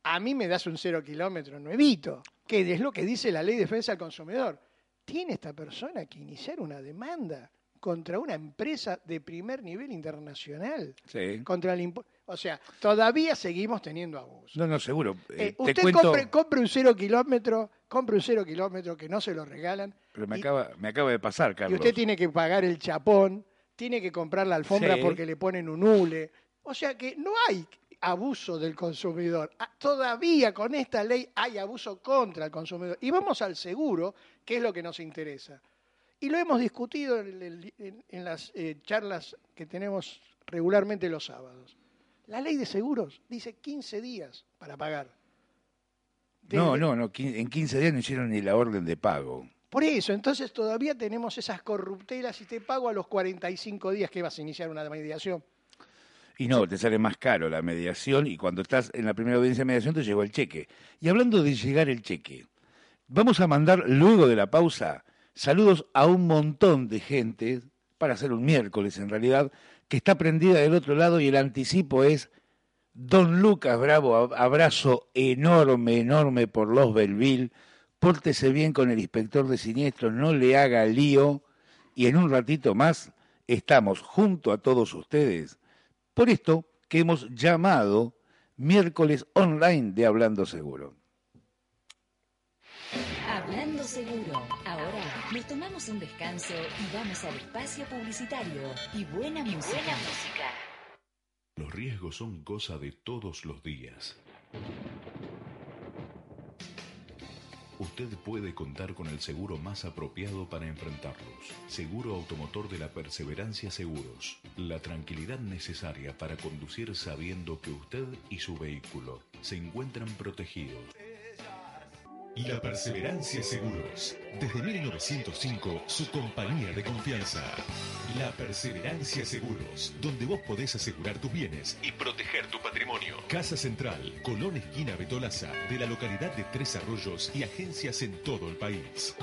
a mí me das un cero kilómetro nuevito, que es lo que dice la ley de defensa del consumidor. Tiene esta persona que iniciar una demanda contra una empresa de primer nivel internacional, Sí. contra el O sea, todavía seguimos teniendo abuso. No, no, seguro. Eh, Eh, te usted cuento, compre, compre un cero kilómetro, compre un cero kilómetro que no se lo regalan pero me y- acaba, me acaba de pasar, y Carlos. usted tiene que pagar el chapón, tiene que comprar la alfombra Sí. porque le ponen un hule. O sea que no hay abuso del consumidor. Ah, Todavía con esta ley hay abuso contra el consumidor. Y vamos al seguro, que es lo que nos interesa. Y lo hemos discutido en, el- en- en las eh, charlas que tenemos regularmente los sábados. La ley de seguros dice 15 días para pagar. No, Desde- no, no, en 15 días no hicieron ni la orden de pago. Por eso, entonces todavía tenemos esas corruptelas y te pago a los 45 días que vas a iniciar una mediación. Y no, te sale más caro la mediación y cuando estás en la primera audiencia de mediación te llegó el cheque. Y hablando de llegar el cheque, vamos a mandar luego de la pausa saludos a un montón de gente, para hacer un miércoles en realidad, que está prendida del otro lado y el anticipo es Don Lucas Bravo, ab- abrazo enorme, enorme por los Belville, pórtese bien con el inspector de siniestros, no le haga lío y en un ratito más estamos junto a todos ustedes por esto que hemos llamado miércoles online de Hablando Seguro. Hablando seguro. Ahora nos tomamos un descanso y vamos al espacio publicitario y buena música. Buena música. Los riesgos son cosa de todos los días. Usted puede contar con el seguro más apropiado para enfrentarlos. Seguro Automotor de la Perseverancia Seguros. La tranquilidad necesaria para conducir sabiendo que usted y su vehículo se encuentran protegidos. La Perseverancia Seguros. Desde 1905, su compañía de confianza. La Perseverancia Seguros, donde vos podés asegurar tus bienes y proteger tu patrimonio. Casa Central, Colón Esquina Betolaza, de la localidad de Tres Arroyos y agencias en todo el país.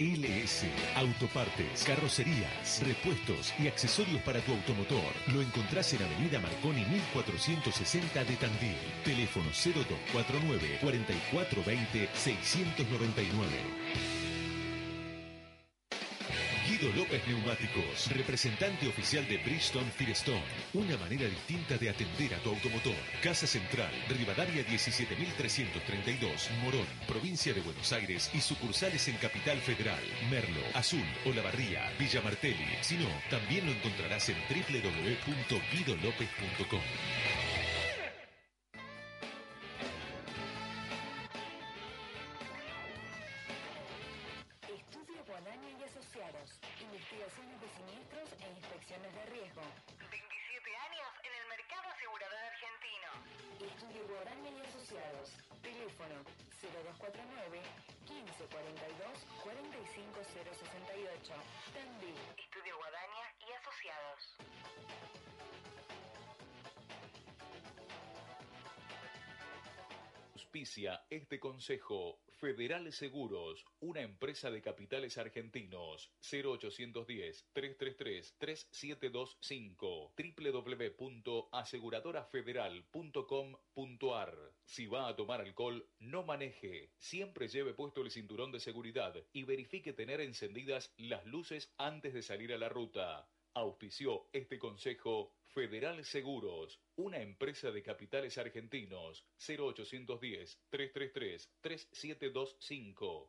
LS Autopartes, carrocerías, repuestos y accesorios para tu automotor. Lo encontrás en Avenida Marconi 1460 de Tandil. Teléfono 0249 4420 699. Guido López Neumáticos, representante oficial de Bridgestone Firestone. Una manera distinta de atender a tu automotor. Casa Central, Rivadavia 17332, Morón, provincia de Buenos Aires y sucursales en Capital Federal, Merlo, Azul, Olavarría, Villa Martelli. Si no, también lo encontrarás en www.guidolopez.com. Teléfono 0249 1542 45068. Tandil. Estudio Guadaña y Asociados. Este consejo. Federal Seguros, una empresa de capitales argentinos. 0810-333-3725. www.aseguradorafederal.com.ar. Si va a tomar alcohol, no maneje. Siempre lleve puesto el cinturón de seguridad y verifique tener encendidas las luces antes de salir a la ruta. Auspició este consejo Federal Seguros, una empresa de capitales argentinos. 0810-333-3725.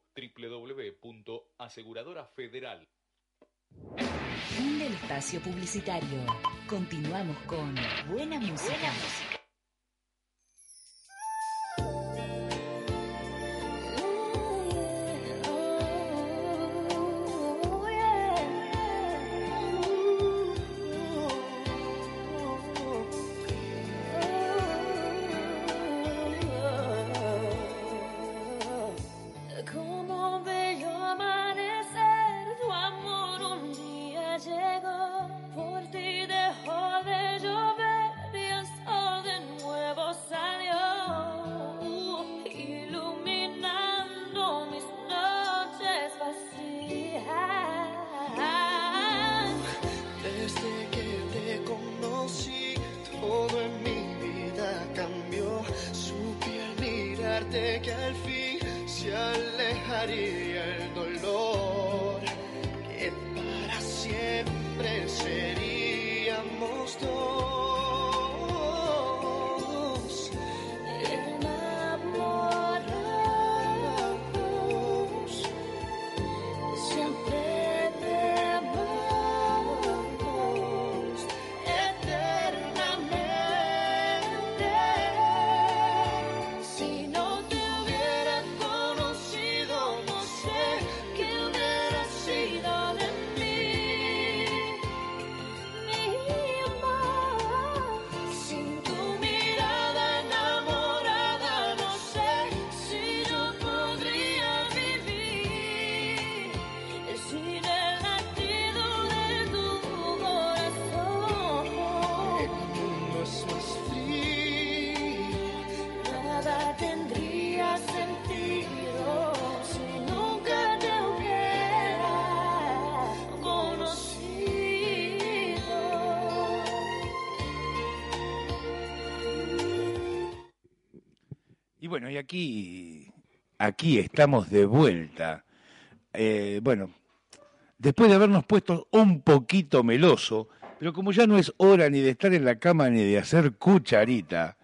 www.aseguradorafederal. Fin del espacio publicitario. Continuamos con buena música. Buena música. Bueno, y aquí, aquí estamos de vuelta. Eh, bueno, después de habernos puesto un poquito meloso, pero como ya no es hora ni de estar en la cama ni de hacer cucharita,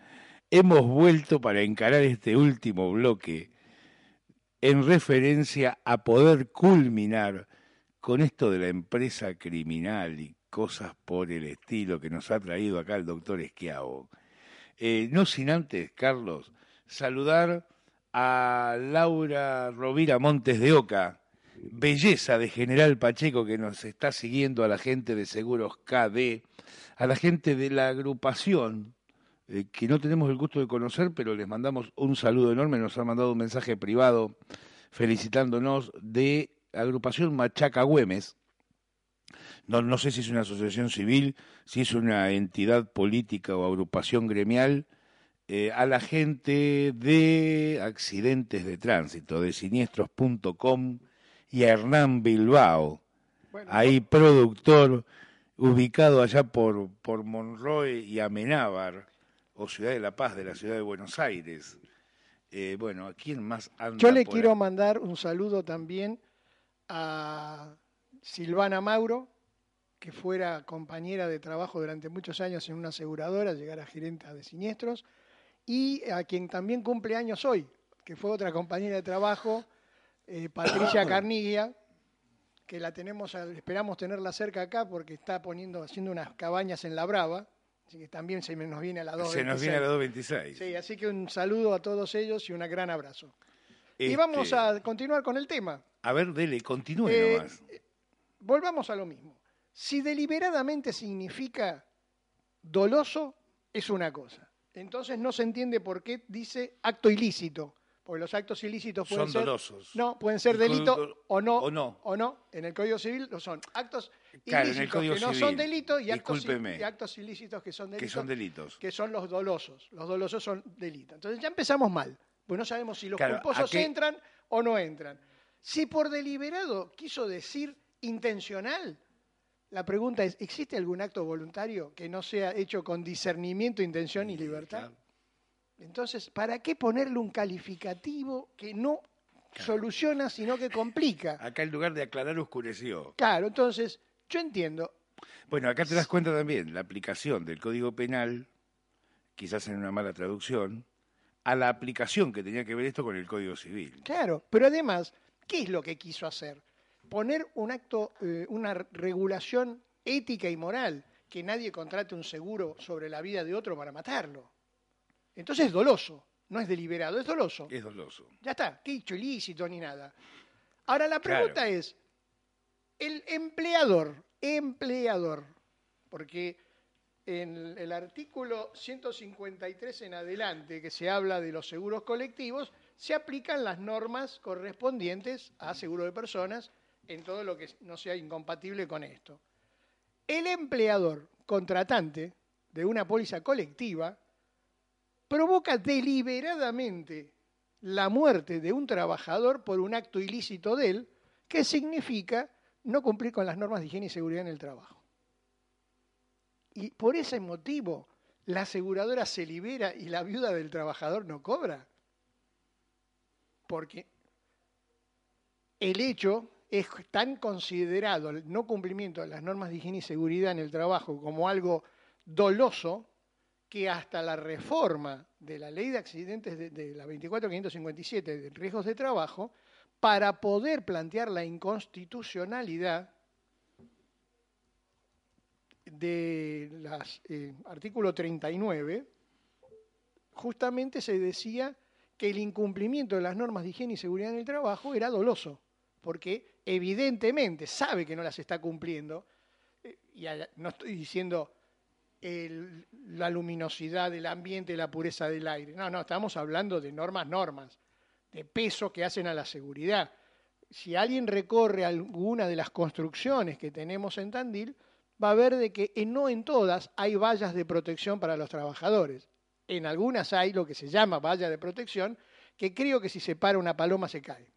hemos vuelto para encarar este último bloque en referencia a poder culminar con esto de la empresa criminal y cosas por el estilo que nos ha traído acá el doctor Esquiavo. Eh, no sin antes, Carlos, saludar a Laura Rovira Montes de Oca, belleza de General Pacheco que nos está siguiendo, a la gente de Seguros KD, a la gente de la agrupación eh, que no tenemos el gusto de conocer, pero les mandamos un saludo enorme, nos han mandado un mensaje privado felicitándonos de agrupación Machaca Güemes. No, no sé si es una asociación civil, si es una entidad política o agrupación gremial, eh, a la gente de accidentes de tránsito, de siniestros.com y a Hernán Bilbao, ahí productor ubicado allá por, por Monroe y Amenábar, o Ciudad de la Paz de la ciudad de Buenos Aires. Eh, bueno, ¿a quién más anda Yo le por quiero ahí? mandar un saludo también a Silvana Mauro, que fuera compañera de trabajo durante muchos años en una aseguradora, llegar a gerente de siniestros, y a quien también cumple años hoy, que fue otra compañera de trabajo, eh, Patricia *coughs* Carnigia, que la tenemos, esperamos tenerla cerca acá porque está poniendo, haciendo unas cabañas en La Brava, así que también se nos viene a la 2. Se nos viene a la 226. Sí, así que un saludo a todos ellos y un gran abrazo. Y Este, vamos a continuar con el tema. A ver, dele, continúe Eh, nomás. Volvamos a lo mismo. Si deliberadamente significa doloso, es una cosa. Entonces no se entiende por qué dice acto ilícito. Porque los actos ilícitos pueden Son ser. dolosos. No, pueden ser El delito código- o no. o no. O no. En el Código Civil lo son. Actos Claro, ilícitos que no Civil. son delitos y actos, Discúlpeme. y actos ilícitos que son Que delitos. son delitos. que son los dolosos. Los dolosos son delitos. Entonces ya empezamos mal. Pues no sabemos si los Claro, culposos ¿a qué- entran o no entran. Si por deliberado quiso decir intencional, la pregunta es, ¿existe algún acto voluntario que no sea hecho con discernimiento, intención y libertad? Entonces, ¿para qué ponerle un calificativo que no soluciona, sino que complica? *laughs* Acá en lugar de aclarar oscureció. Claro, entonces, yo entiendo, Bueno, acá te das cuenta también la aplicación del Código Penal, quizás en una mala traducción, a la aplicación que tenía que ver esto con el Código Civil. Claro, pero además, ¿qué es lo que quiso hacer? Poner un acto, eh, una regulación ética y moral, que nadie contrate un seguro sobre la vida de otro para matarlo. Entonces es doloso, no es deliberado, es doloso. Es doloso. Ya está, qué hecho ilícito ni nada. Ahora la Claro. pregunta es, el empleador, empleador, porque en el artículo 153 en adelante, que se habla de los seguros colectivos, se aplican las normas correspondientes a seguro de personas en todo lo que no sea incompatible con esto. El empleador contratante de una póliza colectiva provoca deliberadamente la muerte de un trabajador por un acto ilícito de él, que significa no cumplir con las normas de higiene y seguridad en el trabajo. Y por ese motivo, la aseguradora se libera y la viuda del trabajador no cobra. porque el hecho es tan considerado el no cumplimiento de las normas de higiene y seguridad en el trabajo como algo doloso que hasta la reforma de la ley de accidentes de, la 24557 de riesgos de trabajo, para poder plantear la inconstitucionalidad de las eh, artículo 39, justamente se decía que el incumplimiento de las normas de higiene y seguridad en el trabajo era doloso, porque evidentemente sabe que no las está cumpliendo, eh, y no estoy diciendo la luminosidad del ambiente, la pureza del aire, no, no, estamos hablando de normas, normas, de peso que hacen a la seguridad. Si alguien recorre alguna de las construcciones que tenemos en Tandil, va a ver de que en- no en todas hay vallas de protección para los trabajadores. En algunas hay lo que se llama valla de protección, que creo que si se para una paloma se cae.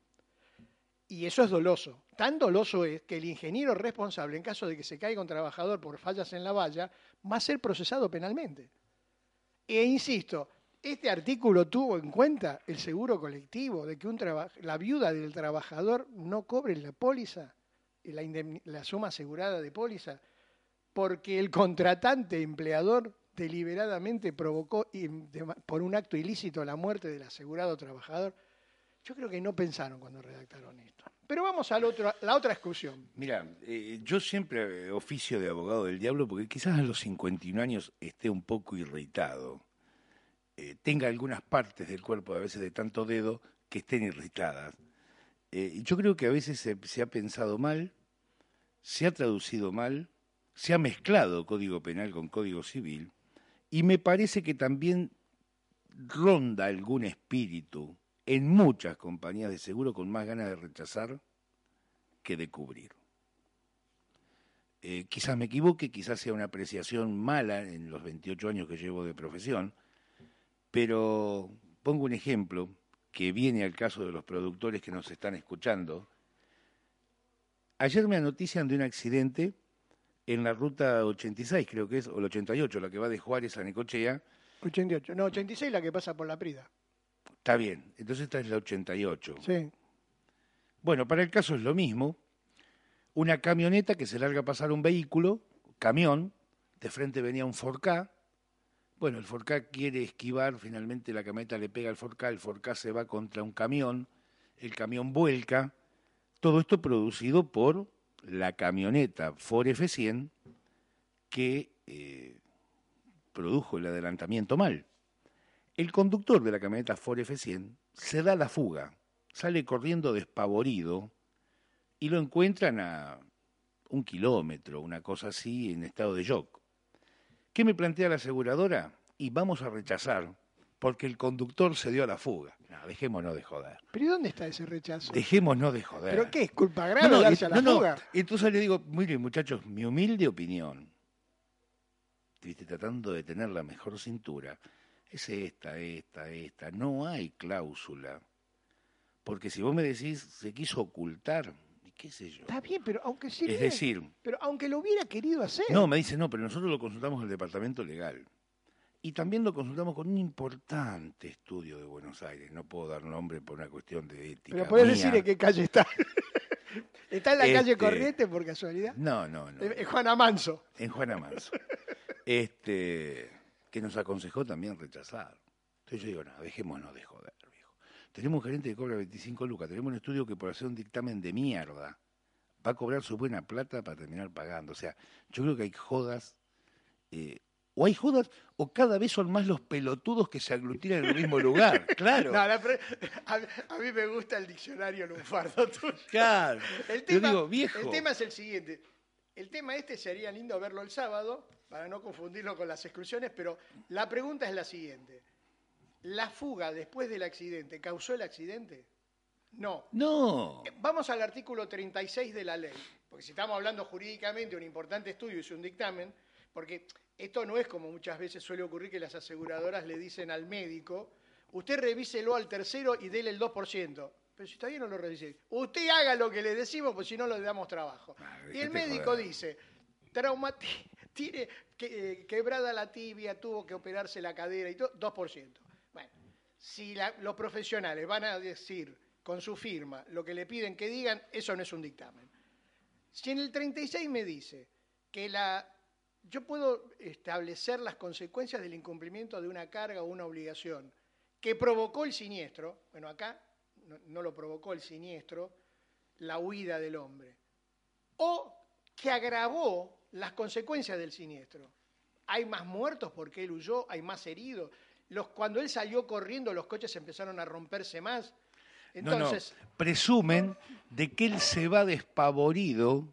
Y eso es doloso. Tan doloso es que el ingeniero responsable, en caso de que se caiga un trabajador por fallas en la valla, va a ser procesado penalmente. E insisto, este artículo tuvo en cuenta el seguro colectivo, de que un la viuda del trabajador no cobre la póliza, la, la suma asegurada de póliza, porque el contratante empleador deliberadamente provocó por un acto ilícito la muerte del asegurado trabajador. Yo creo que no pensaron cuando redactaron esto. Pero vamos a la otra, exclusión. Mira, eh, yo siempre eh, oficio de abogado del diablo porque quizás a los 51 años esté un poco irritado. Eh, tenga algunas partes del cuerpo, a veces de tanto dedo, que estén irritadas. Y yo creo que a veces se ha pensado mal, se ha traducido mal, se ha mezclado código penal con código civil, y me parece que también ronda algún espíritu en muchas compañías de seguro con más ganas de rechazar que de cubrir. Eh, quizás me equivoque, quizás sea una apreciación mala en los 28 años que llevo de profesión, pero pongo un ejemplo que viene al caso de los productores que nos están escuchando. Ayer me anotician de un accidente en la ruta 86, creo que es, o la 88, la que va de Juárez a Necochea. 88. No, 86 la que pasa por la Prida. Está bien, entonces esta es la 88. Sí. Bueno, para el caso es lo mismo. Una camioneta que se larga a pasar un vehículo, camión, de frente venía un Forca. Bueno, el Forca quiere esquivar, finalmente la camioneta le pega al Forca, el Forca se va contra un camión, el camión vuelca. Todo esto producido por la camioneta Ford F100 que eh, produjo el adelantamiento mal. El conductor de la camioneta Ford F100 se da la fuga, sale corriendo despavorido y lo encuentran a un kilómetro, una cosa así, en estado de shock. ¿Qué me plantea la aseguradora? Y vamos a rechazar, porque el conductor se dio a la fuga. No, dejémonos de joder. ¿Pero y dónde está ese rechazo? Dejémonos de joder. ¿Pero qué? ¿Es culpa grave No, no, darse a la fuga? Entonces le digo, miren muchachos, mi humilde opinión, viste, tratando de tener la mejor cintura, es esta, esta, esta. No hay cláusula. Porque si vos me decís, se quiso ocultar, y qué sé yo. Está bien, pero aunque sí. Es decir, Pero aunque lo hubiera querido hacer. no, me dice, no, pero nosotros lo consultamos en el departamento legal. Y también lo consultamos con un importante estudio de Buenos Aires. No puedo dar nombre por una cuestión de ética. Pero mía. decir en qué calle está. *laughs* ¿Está en la calle Este, Corriente por casualidad? No, no, no. Es Juana Manso. en Juana Manso, este, que nos aconsejó también rechazar. Entonces yo digo, no, dejémonos de joder, viejo. Tenemos un gerente que cobra 25 lucas, tenemos un estudio que por hacer un dictamen de mierda va a cobrar su buena plata para terminar pagando. O sea, yo creo que hay jodas, eh, o hay jodas, o cada vez son más los pelotudos que se aglutinan en el mismo lugar. *laughs* Claro. No, la pre- a, a mí me gusta el diccionario lunfardo tuyo. Claro. El Yo digo, viejo. el tema es el siguiente. El tema este sería lindo verlo el sábado, para no confundirlo con las exclusiones, pero la pregunta es la siguiente. ¿La fuga después del accidente causó el accidente? No. No. Eh, Vamos al artículo 36 de la ley, porque si estamos hablando jurídicamente, un importante estudio hizo un dictamen, porque esto no es como muchas veces suele ocurrir que las aseguradoras le dicen al médico, usted revíselo al tercero y dele el 2%. Pero si todavía no lo revise, usted haga lo que le decimos, pues si no le damos trabajo. y el déjate médico joder. dice, trauma, tiene eh, quebrada la tibia, tuvo que operarse la cadera y todo, 2%. Bueno, si los profesionales van a decir con su firma lo que le piden que digan, eso no es un dictamen. Si en el 36 me dice que la, yo puedo establecer las consecuencias del incumplimiento de una carga o una obligación que provocó el siniestro, bueno, acá no lo provocó el siniestro, la huida del hombre, o que agravó las consecuencias del siniestro. Hay más muertos porque él huyó, hay más heridos. Los, cuando él salió corriendo, los coches empezaron a romperse más. Entonces, no, no. Presumen de que él se va despavorido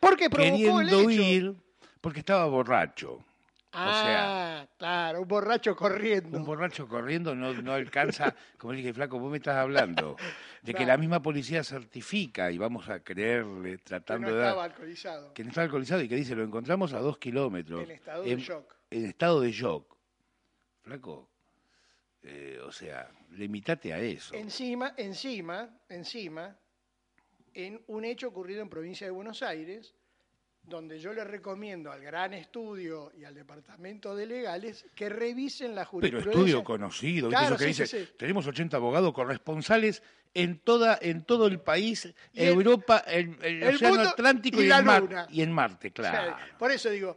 porque provocó el queriendo hecho. huir porque estaba borracho. Ah, claro, un borracho corriendo. Un borracho corriendo no, no alcanza, *laughs* como dije, flaco, vos me estás hablando, de que la misma policía certifica y vamos a creerle, que tratando no de dar, estaba alcoholizado. que no está alcoholizado y que dice, lo encontramos a dos kilómetros. En estado de shock. En estado de shock. Flaco, eh, o sea, limitate a eso. Encima, encima, encima, en un hecho ocurrido en provincia de Buenos Aires, donde yo le recomiendo al gran estudio y al departamento de legales que revisen la Pero jurisprudencia. estudio conocido, ¿viste Claro, eso que sí, dice, sí, sí. tenemos 80 abogados corresponsales en toda en todo el país, Y Europa, el, el el Océano mundo Atlántico y en Mar- y en Marte, O claro. sea, por eso digo,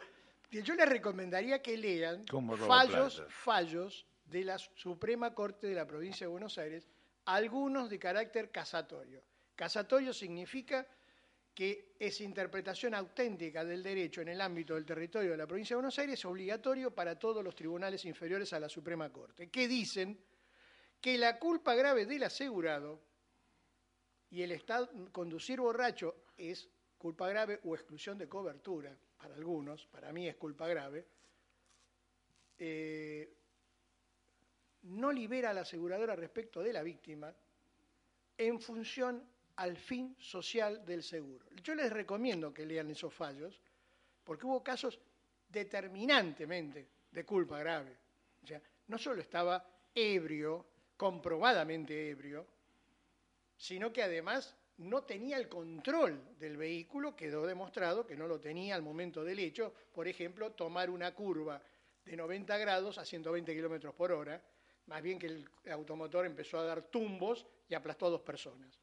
yo les recomendaría que lean ¿Cómo robo fallos, plata? fallos de la Suprema Corte de la Provincia de Buenos Aires, algunos de carácter casatorio. Casatorio significa que esa interpretación auténtica del derecho en el ámbito del territorio de la provincia de Buenos Aires es obligatorio para todos los tribunales inferiores a la Suprema Corte, que dicen que la culpa grave del asegurado y el estado conducir borracho es culpa grave o exclusión de cobertura para algunos, para mí es culpa grave, eh, no libera a la aseguradora respecto de la víctima en función al fin social del seguro. Yo les recomiendo que lean esos fallos, porque hubo casos determinantemente de culpa grave. O sea, no solo estaba ebrio, comprobadamente ebrio, sino que además no tenía el control del vehículo, quedó demostrado que no lo tenía al momento del hecho, por ejemplo, tomar una curva de 90 grados a 120 kilómetros por hora, más bien que el automotor empezó a dar tumbos y aplastó a dos personas.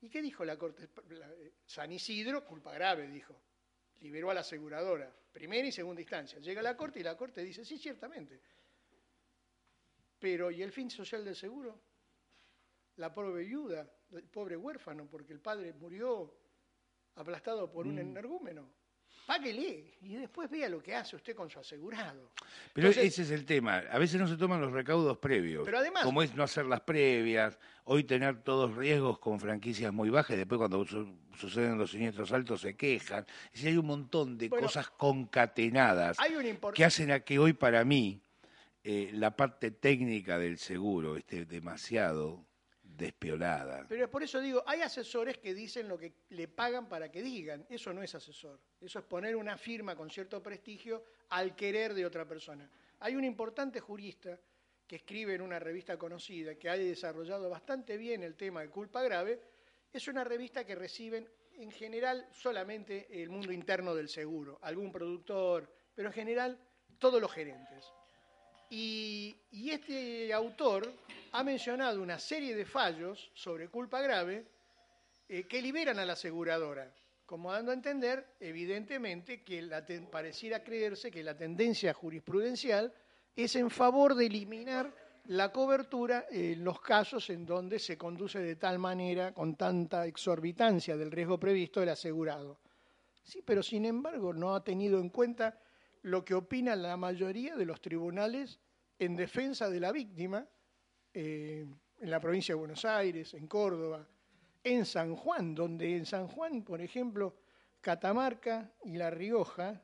¿Y qué dijo la Corte? Eh, San Isidro, culpa grave, dijo. Liberó a la aseguradora, primera y segunda instancia. Llega a la Corte y la Corte dice, sí, ciertamente. Pero, ¿y el fin social del seguro? La pobre viuda, el pobre huérfano, porque el padre murió aplastado por un Mm. energúmeno. Páguele y después vea lo que hace usted con su asegurado. Pero Entonces- ese es el tema. A veces no se toman los recaudos previos. Pero además- Como es no hacer las previas, hoy tener todos riesgos con franquicias muy bajas y después cuando su- suceden los siniestros altos se quejan. Es decir, hay un montón de Bueno, cosas concatenadas Hay un impor- que hacen a que hoy para mí eh, la parte técnica del seguro esté demasiado despiolada. Pero por eso digo, hay asesores que dicen lo que le pagan para que digan. Eso no es asesor. Eso es poner una firma con cierto prestigio al querer de otra persona. Hay un importante jurista que escribe en una revista conocida, que ha desarrollado bastante bien el tema de culpa grave. Es una revista que reciben en general solamente el mundo interno del seguro, algún productor, pero en general todos los gerentes. Y, este autor ha mencionado una serie de fallos sobre culpa grave eh, que liberan a la aseguradora, como dando a entender, evidentemente, que la ten- pareciera creerse que la tendencia jurisprudencial es en favor de eliminar la cobertura en los casos en donde se conduce de tal manera, con tanta exorbitancia del riesgo previsto del asegurado. Sí, pero sin embargo no ha tenido en cuenta lo que opina la mayoría de los tribunales en defensa de la víctima eh, en la provincia de Buenos Aires, en Córdoba, en San Juan, donde en San Juan, por ejemplo, Catamarca y La Rioja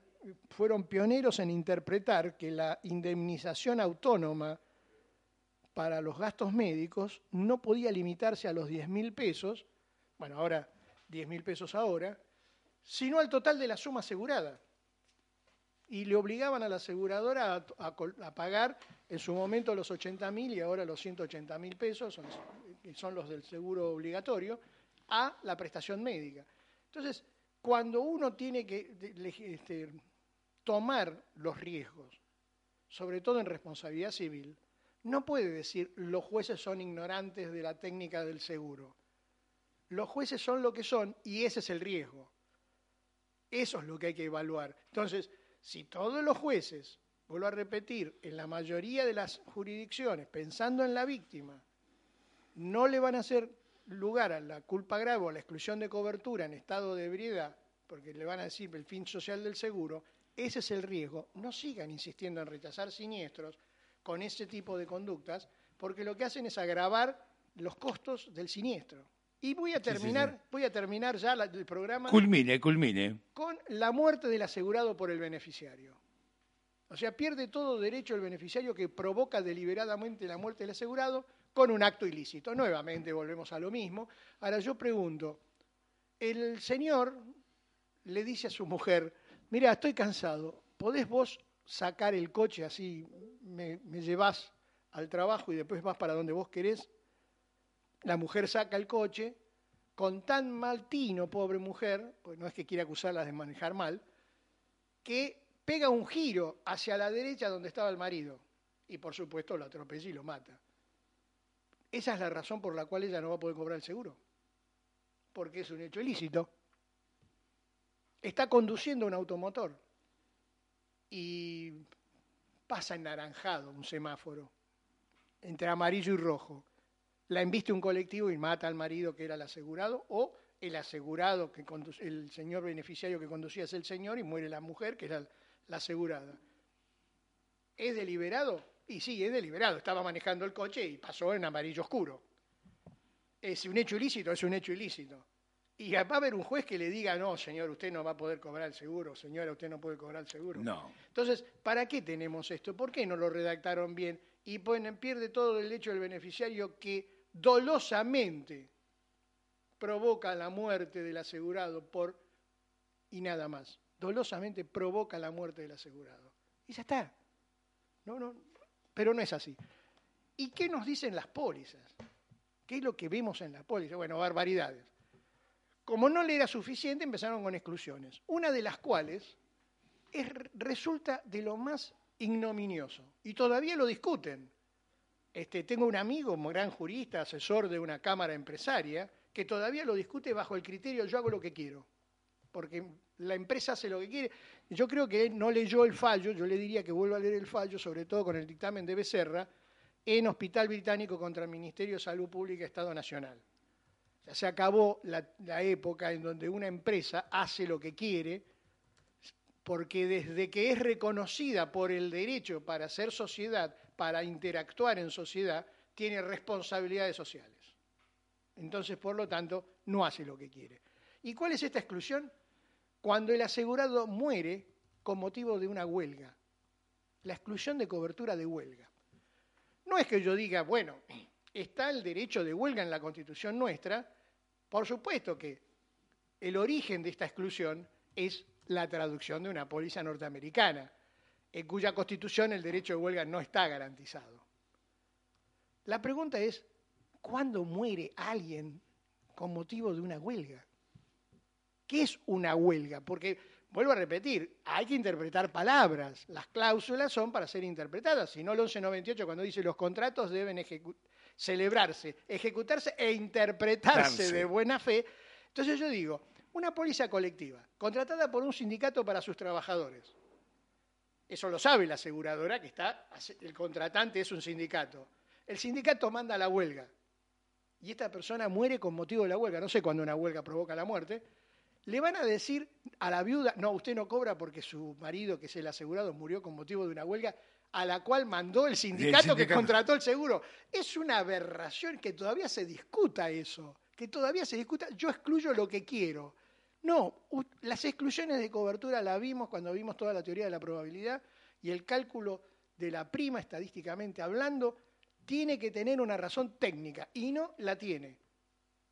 fueron pioneros en interpretar que la indemnización autónoma para los gastos médicos no podía limitarse a los 10 mil pesos, bueno, ahora 10 mil pesos ahora, sino al total de la suma asegurada. Y le obligaban a la aseguradora a, pagar en su momento los 80 mil y ahora los 180 mil pesos, son, son los del seguro obligatorio, a la prestación médica. Entonces, cuando uno tiene que este, tomar los riesgos, sobre todo en responsabilidad civil, no puede decir los jueces son ignorantes de la técnica del seguro. Los jueces son lo que son y ese es el riesgo. Eso es lo que hay que evaluar. Entonces, si todos los jueces, vuelvo a repetir, en la mayoría de las jurisdicciones, pensando en la víctima, no le van a hacer lugar a la culpa grave o a la exclusión de cobertura en estado de ebriedad, porque le van a decir el fin social del seguro, ese es el riesgo. No sigan insistiendo en rechazar siniestros con ese tipo de conductas, porque lo que hacen es agravar los costos del siniestro. Y voy a Sí, sí, terminar, sí. voy a terminar ya la- el programa Culmine, culmine. con la muerte del asegurado por el beneficiario. O sea, pierde todo derecho el beneficiario que provoca deliberadamente la muerte del asegurado con un acto ilícito. Nuevamente volvemos a lo mismo. Ahora yo pregunto, el señor le dice a su mujer, mira, estoy cansado, ¿podés vos sacar el coche así, me, me llevas al trabajo y después vas para donde vos querés? La mujer saca el coche, con tan mal tino, pobre mujer, pues no es que quiera acusarla de manejar mal, que pega un giro hacia la derecha donde estaba el marido y por supuesto lo atropella y lo mata. Esa es la razón por la cual ella no va a poder cobrar el seguro, porque es un hecho ilícito. Está conduciendo un automotor y pasa ennaranjado un semáforo entre amarillo y rojo la embiste un colectivo y mata al marido que era el asegurado, o el asegurado, que el señor beneficiario que conducía es el señor y muere la mujer que era la asegurada. ¿Es deliberado? Y sí, es deliberado. Estaba manejando el coche y pasó en amarillo oscuro. Es un hecho ilícito, es un hecho ilícito. Y va a haber un juez que le diga, no, señor, usted no va a poder cobrar el seguro, señora, usted no puede cobrar el seguro. No. Entonces, ¿para qué tenemos esto? ¿Por qué no lo redactaron bien? Y ponen, pierde todo el derecho del beneficiario que dolosamente provoca la muerte del asegurado por y nada más. Dolosamente provoca la muerte del asegurado. Y ya está. No, no, pero no es así. ¿Y qué nos dicen las pólizas? ¿Qué es lo que vemos en la póliza? Bueno, barbaridades. Como no le era suficiente, empezaron con exclusiones. Una de las cuales es, resulta de lo más ignominioso. Y todavía lo discuten. Este, tengo un amigo, un gran jurista, asesor de una cámara empresaria, que todavía lo discute bajo el criterio yo hago lo que quiero. Porque la empresa hace lo que quiere. Yo creo que no leyó el fallo, yo le diría que vuelva a leer el fallo, sobre todo con el dictamen de Becerra, en Hospital Británico contra el Ministerio de Salud Pública Estado Nacional. Sea, se acabó la, la época en donde una empresa hace lo que quiere, porque desde que es reconocida por el derecho para ser sociedad, para interactuar en sociedad, tiene responsabilidades sociales. Entonces, por lo tanto, no hace lo que quiere. ¿Y cuál es esta exclusión? Cuando el asegurado muere con motivo de una huelga. La exclusión de cobertura de huelga. No es que yo diga, bueno, está el derecho de huelga en la Constitución nuestra, por supuesto que el origen de esta exclusión es la traducción de una póliza norteamericana, en cuya Constitución el derecho de huelga no está garantizado. La pregunta es, ¿cuándo muere alguien con motivo de una huelga? ¿Qué es una huelga? Porque, vuelvo a repetir, hay que interpretar palabras. Las cláusulas son para ser interpretadas. Si no, el 1198 cuando dice los contratos deben ejecu- celebrarse, ejecutarse e interpretarse de buena fe. Entonces yo digo, una póliza colectiva, contratada por un sindicato para sus trabajadores. Eso lo sabe la aseguradora, que está, el contratante es un sindicato. El sindicato manda a la huelga y esta persona muere con motivo de la huelga. No sé cuándo una huelga provoca la muerte. Le van a decir a la viuda, no, usted no cobra porque su marido, que es el asegurado, murió con motivo de una huelga a la cual mandó el sindicato, que sindicato. contrató el seguro. Es una aberración que todavía se discuta eso, que todavía se discuta, yo excluyo lo que quiero. No, las exclusiones de cobertura la vimos cuando vimos toda la teoría de la probabilidad y el cálculo de la prima estadísticamente hablando tiene que tener una razón técnica y no la tiene.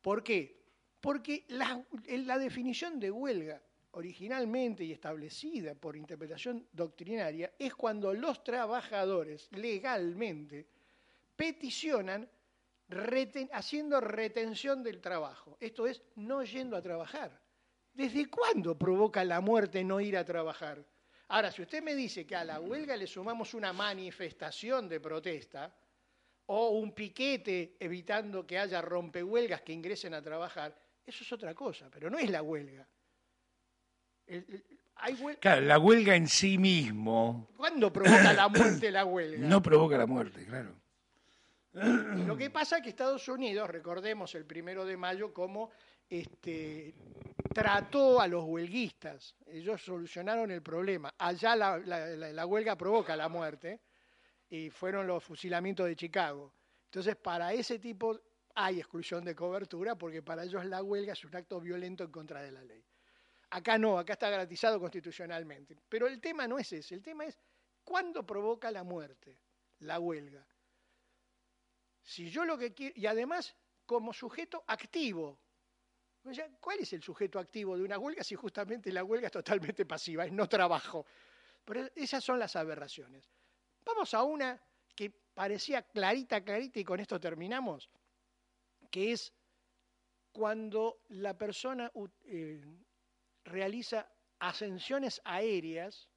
¿Por qué? Porque la, definición de huelga originalmente y establecida por interpretación doctrinaria es cuando los trabajadores legalmente peticionan haciendo retención del trabajo. Esto es, no yendo a trabajar. ¿Desde cuándo provoca la muerte no ir a trabajar? Ahora, si usted me dice que a la huelga le sumamos una manifestación de protesta, o un piquete evitando que haya rompehuelgas que ingresen a trabajar, eso es otra cosa, pero no es la huelga. El- el- hay Claro, la huelga en sí mismo ¿Cuándo provoca la muerte la huelga? no provoca la muerte, claro. Lo que pasa es que Estados Unidos, recordemos el primero de mayo, cómo este, trató a los huelguistas. Ellos solucionaron el problema. Allá la, la- huelga provoca la muerte y fueron los fusilamientos de Chicago. Entonces, para ese tipo hay exclusión de cobertura porque para ellos la huelga es un acto violento en contra de la ley. Acá no, acá está garantizado constitucionalmente. Pero el tema no es ese, el tema es cuándo provoca la muerte, la huelga. Si yo lo que quiero, y además como sujeto activo. Sea, ¿Cuál es el sujeto activo de una huelga si justamente la huelga es totalmente pasiva, es no trabajo? Pero esas son las aberraciones. Vamos a una que parecía clarita, clarita, y con esto terminamos, que es cuando la persona eh, realiza ascensiones aéreas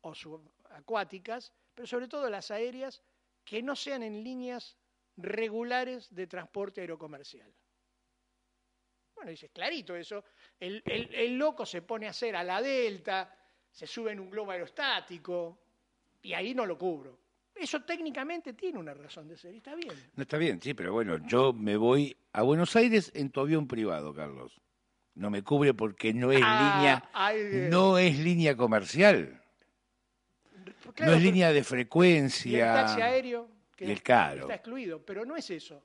o subacuáticas, pero sobre todo las aéreas que no sean en líneas regulares de transporte aerocomercial. Bueno, dice, clarito eso. El, el- el loco se pone a hacer a la delta, se sube en un globo aerostático y ahí no lo cubro. Eso técnicamente tiene una razón de ser y está bien. No está bien, sí, pero bueno, yo me voy a Buenos Aires en tu avión privado, Carlos. No me cubre porque no es Ah, línea, ay, no es línea comercial, claro, no es línea de Y el frecuencia. taxi aéreo que y el caro. está excluido, pero no es eso.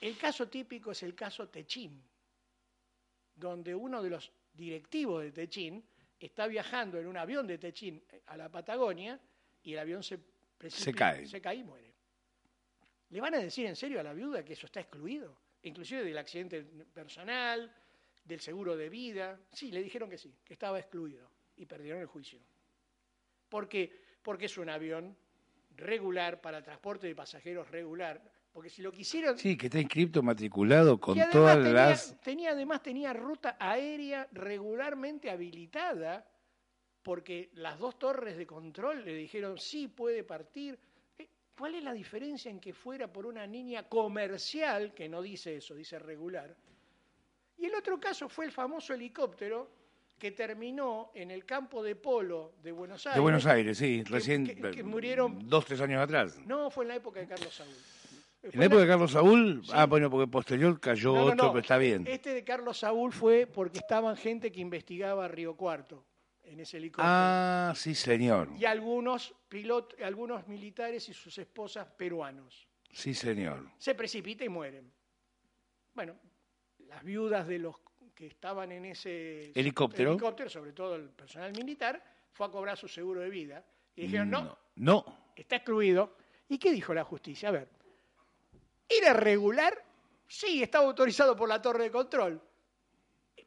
El caso típico es el caso Techín, donde uno de los directivos de Techín está viajando en un avión de Techín a la Patagonia y el avión se, Se cae. se cae y muere. ¿Le van a decir en serio a la viuda que eso está excluido? Inclusive del accidente personal, del seguro de vida. Sí, le dijeron que sí, que estaba excluido y perdieron el juicio. ¿Por qué? Porque es un avión regular para transporte de pasajeros regular. Porque si lo quisieran... Sí, que está inscripto, matriculado con todas tenía, las... tenía- además tenía ruta aérea regularmente habilitada porque las dos torres de control le dijeron sí puede partir. Eh, ¿Cuál es la diferencia en que fuera por una línea comercial, que no dice eso, dice regular? Y el otro caso fue el famoso helicóptero que terminó en el campo de polo de Buenos Aires. De Buenos Aires, sí, que- recién, que- que murieron- dos, tres años atrás. No, fue en la época de Carlos Saúl. En la época de Carlos Saúl, Sí. ah, bueno, porque posterior cayó No, no, otro, no. pero está bien. Este de Carlos Saúl fue porque estaban gente que investigaba a Río Cuarto en ese helicóptero. Ah, sí, señor. Y algunos pilotos, algunos militares y sus esposas peruanos. Sí, señor. Se precipita y mueren. Bueno, las viudas de los que estaban en ese Helicóptero. helicóptero, sobre todo el personal militar, fue a cobrar su seguro de vida. Y dijeron, no, No, está excluido. ¿Y qué dijo la justicia? A ver, ¿era regular? Sí, estaba autorizado por la torre de control.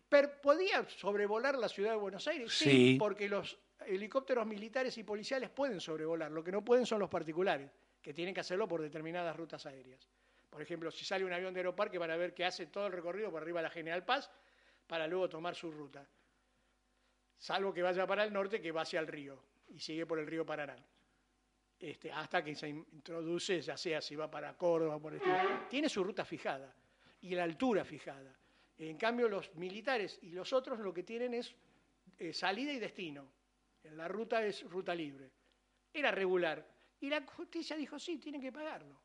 Per- ¿Podía sobrevolar la ciudad de Buenos Aires? Sí. porque los helicópteros militares y policiales pueden sobrevolar. Lo que no pueden son los particulares, que tienen que hacerlo por determinadas rutas aéreas. Por ejemplo, si sale un avión de Aeroparque van a ver que hace todo el recorrido por arriba de la General Paz para luego tomar su ruta. Salvo que vaya para el norte, que va hacia el río y sigue por el río Paraná. Este, hasta que se introduce, ya sea si va para Córdoba, por. Tiene su ruta fijada y la altura fijada. En cambio, los militares y los otros lo que tienen es eh, salida y destino. La ruta es ruta libre. Era regular. Y la justicia dijo, sí, tienen que pagarlo.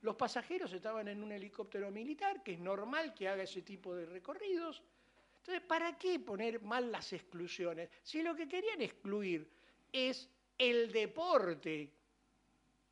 Los pasajeros estaban en un helicóptero militar, que es normal que haga ese tipo de recorridos. Entonces, ¿para qué poner mal las exclusiones? Si lo que querían excluir es el deporte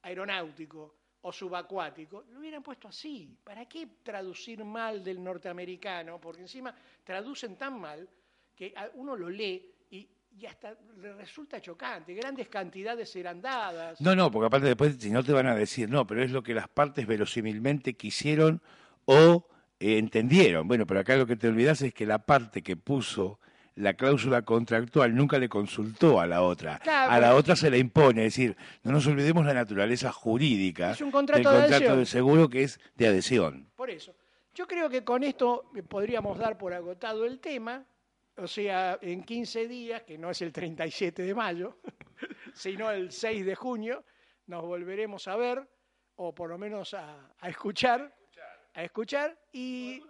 aeronáutico o subacuático, lo hubieran puesto así. ¿Para qué traducir mal del norteamericano? Porque encima traducen tan mal que uno lo lee y, hasta le resulta chocante. Grandes cantidades eran dadas. no, no, porque aparte después si no te van a decir, no, pero es lo que las partes verosímilmente quisieron o eh, entendieron. Bueno, pero acá lo que te olvidas es que la parte que puso la cláusula contractual nunca le consultó a la otra. Claro, a la otra se le impone, es decir, no nos olvidemos la naturaleza jurídica Es un contrato del de contrato adhesión. de seguro que es de adhesión. Por eso. Yo creo que con esto eh, podríamos dar por agotado el tema. O sea, en 15 días, que no es el 37 de mayo, *laughs* sino el 6 de junio, nos volveremos a ver, o por lo menos a, a escuchar. A escuchar y.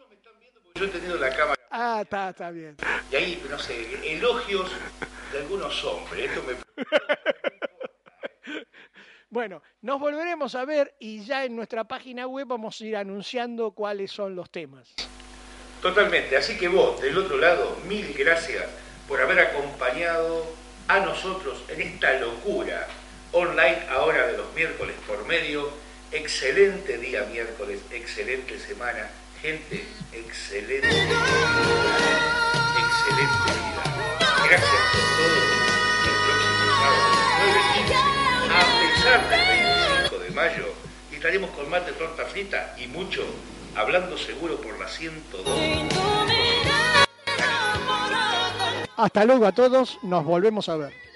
Yo he tenido la cámara Ah, está, está bien. y ahí, no sé, elogios de algunos hombres. Esto me... *laughs* Bueno, nos volveremos a ver y ya en nuestra página web vamos a ir anunciando cuáles son los temas. Totalmente. Así que vos, del otro lado, mil gracias por haber acompañado a nosotros en esta locura online ahora de los miércoles por medio. Excelente día miércoles, excelente semana. Gente, excelente. Excelente vida. Gracias por todo. El próximo sábado, 9.15, a pesar del 25 de mayo, estaremos con mate, torta frita y mucho, hablando seguro por la 102. Hasta luego a todos, nos volvemos a ver.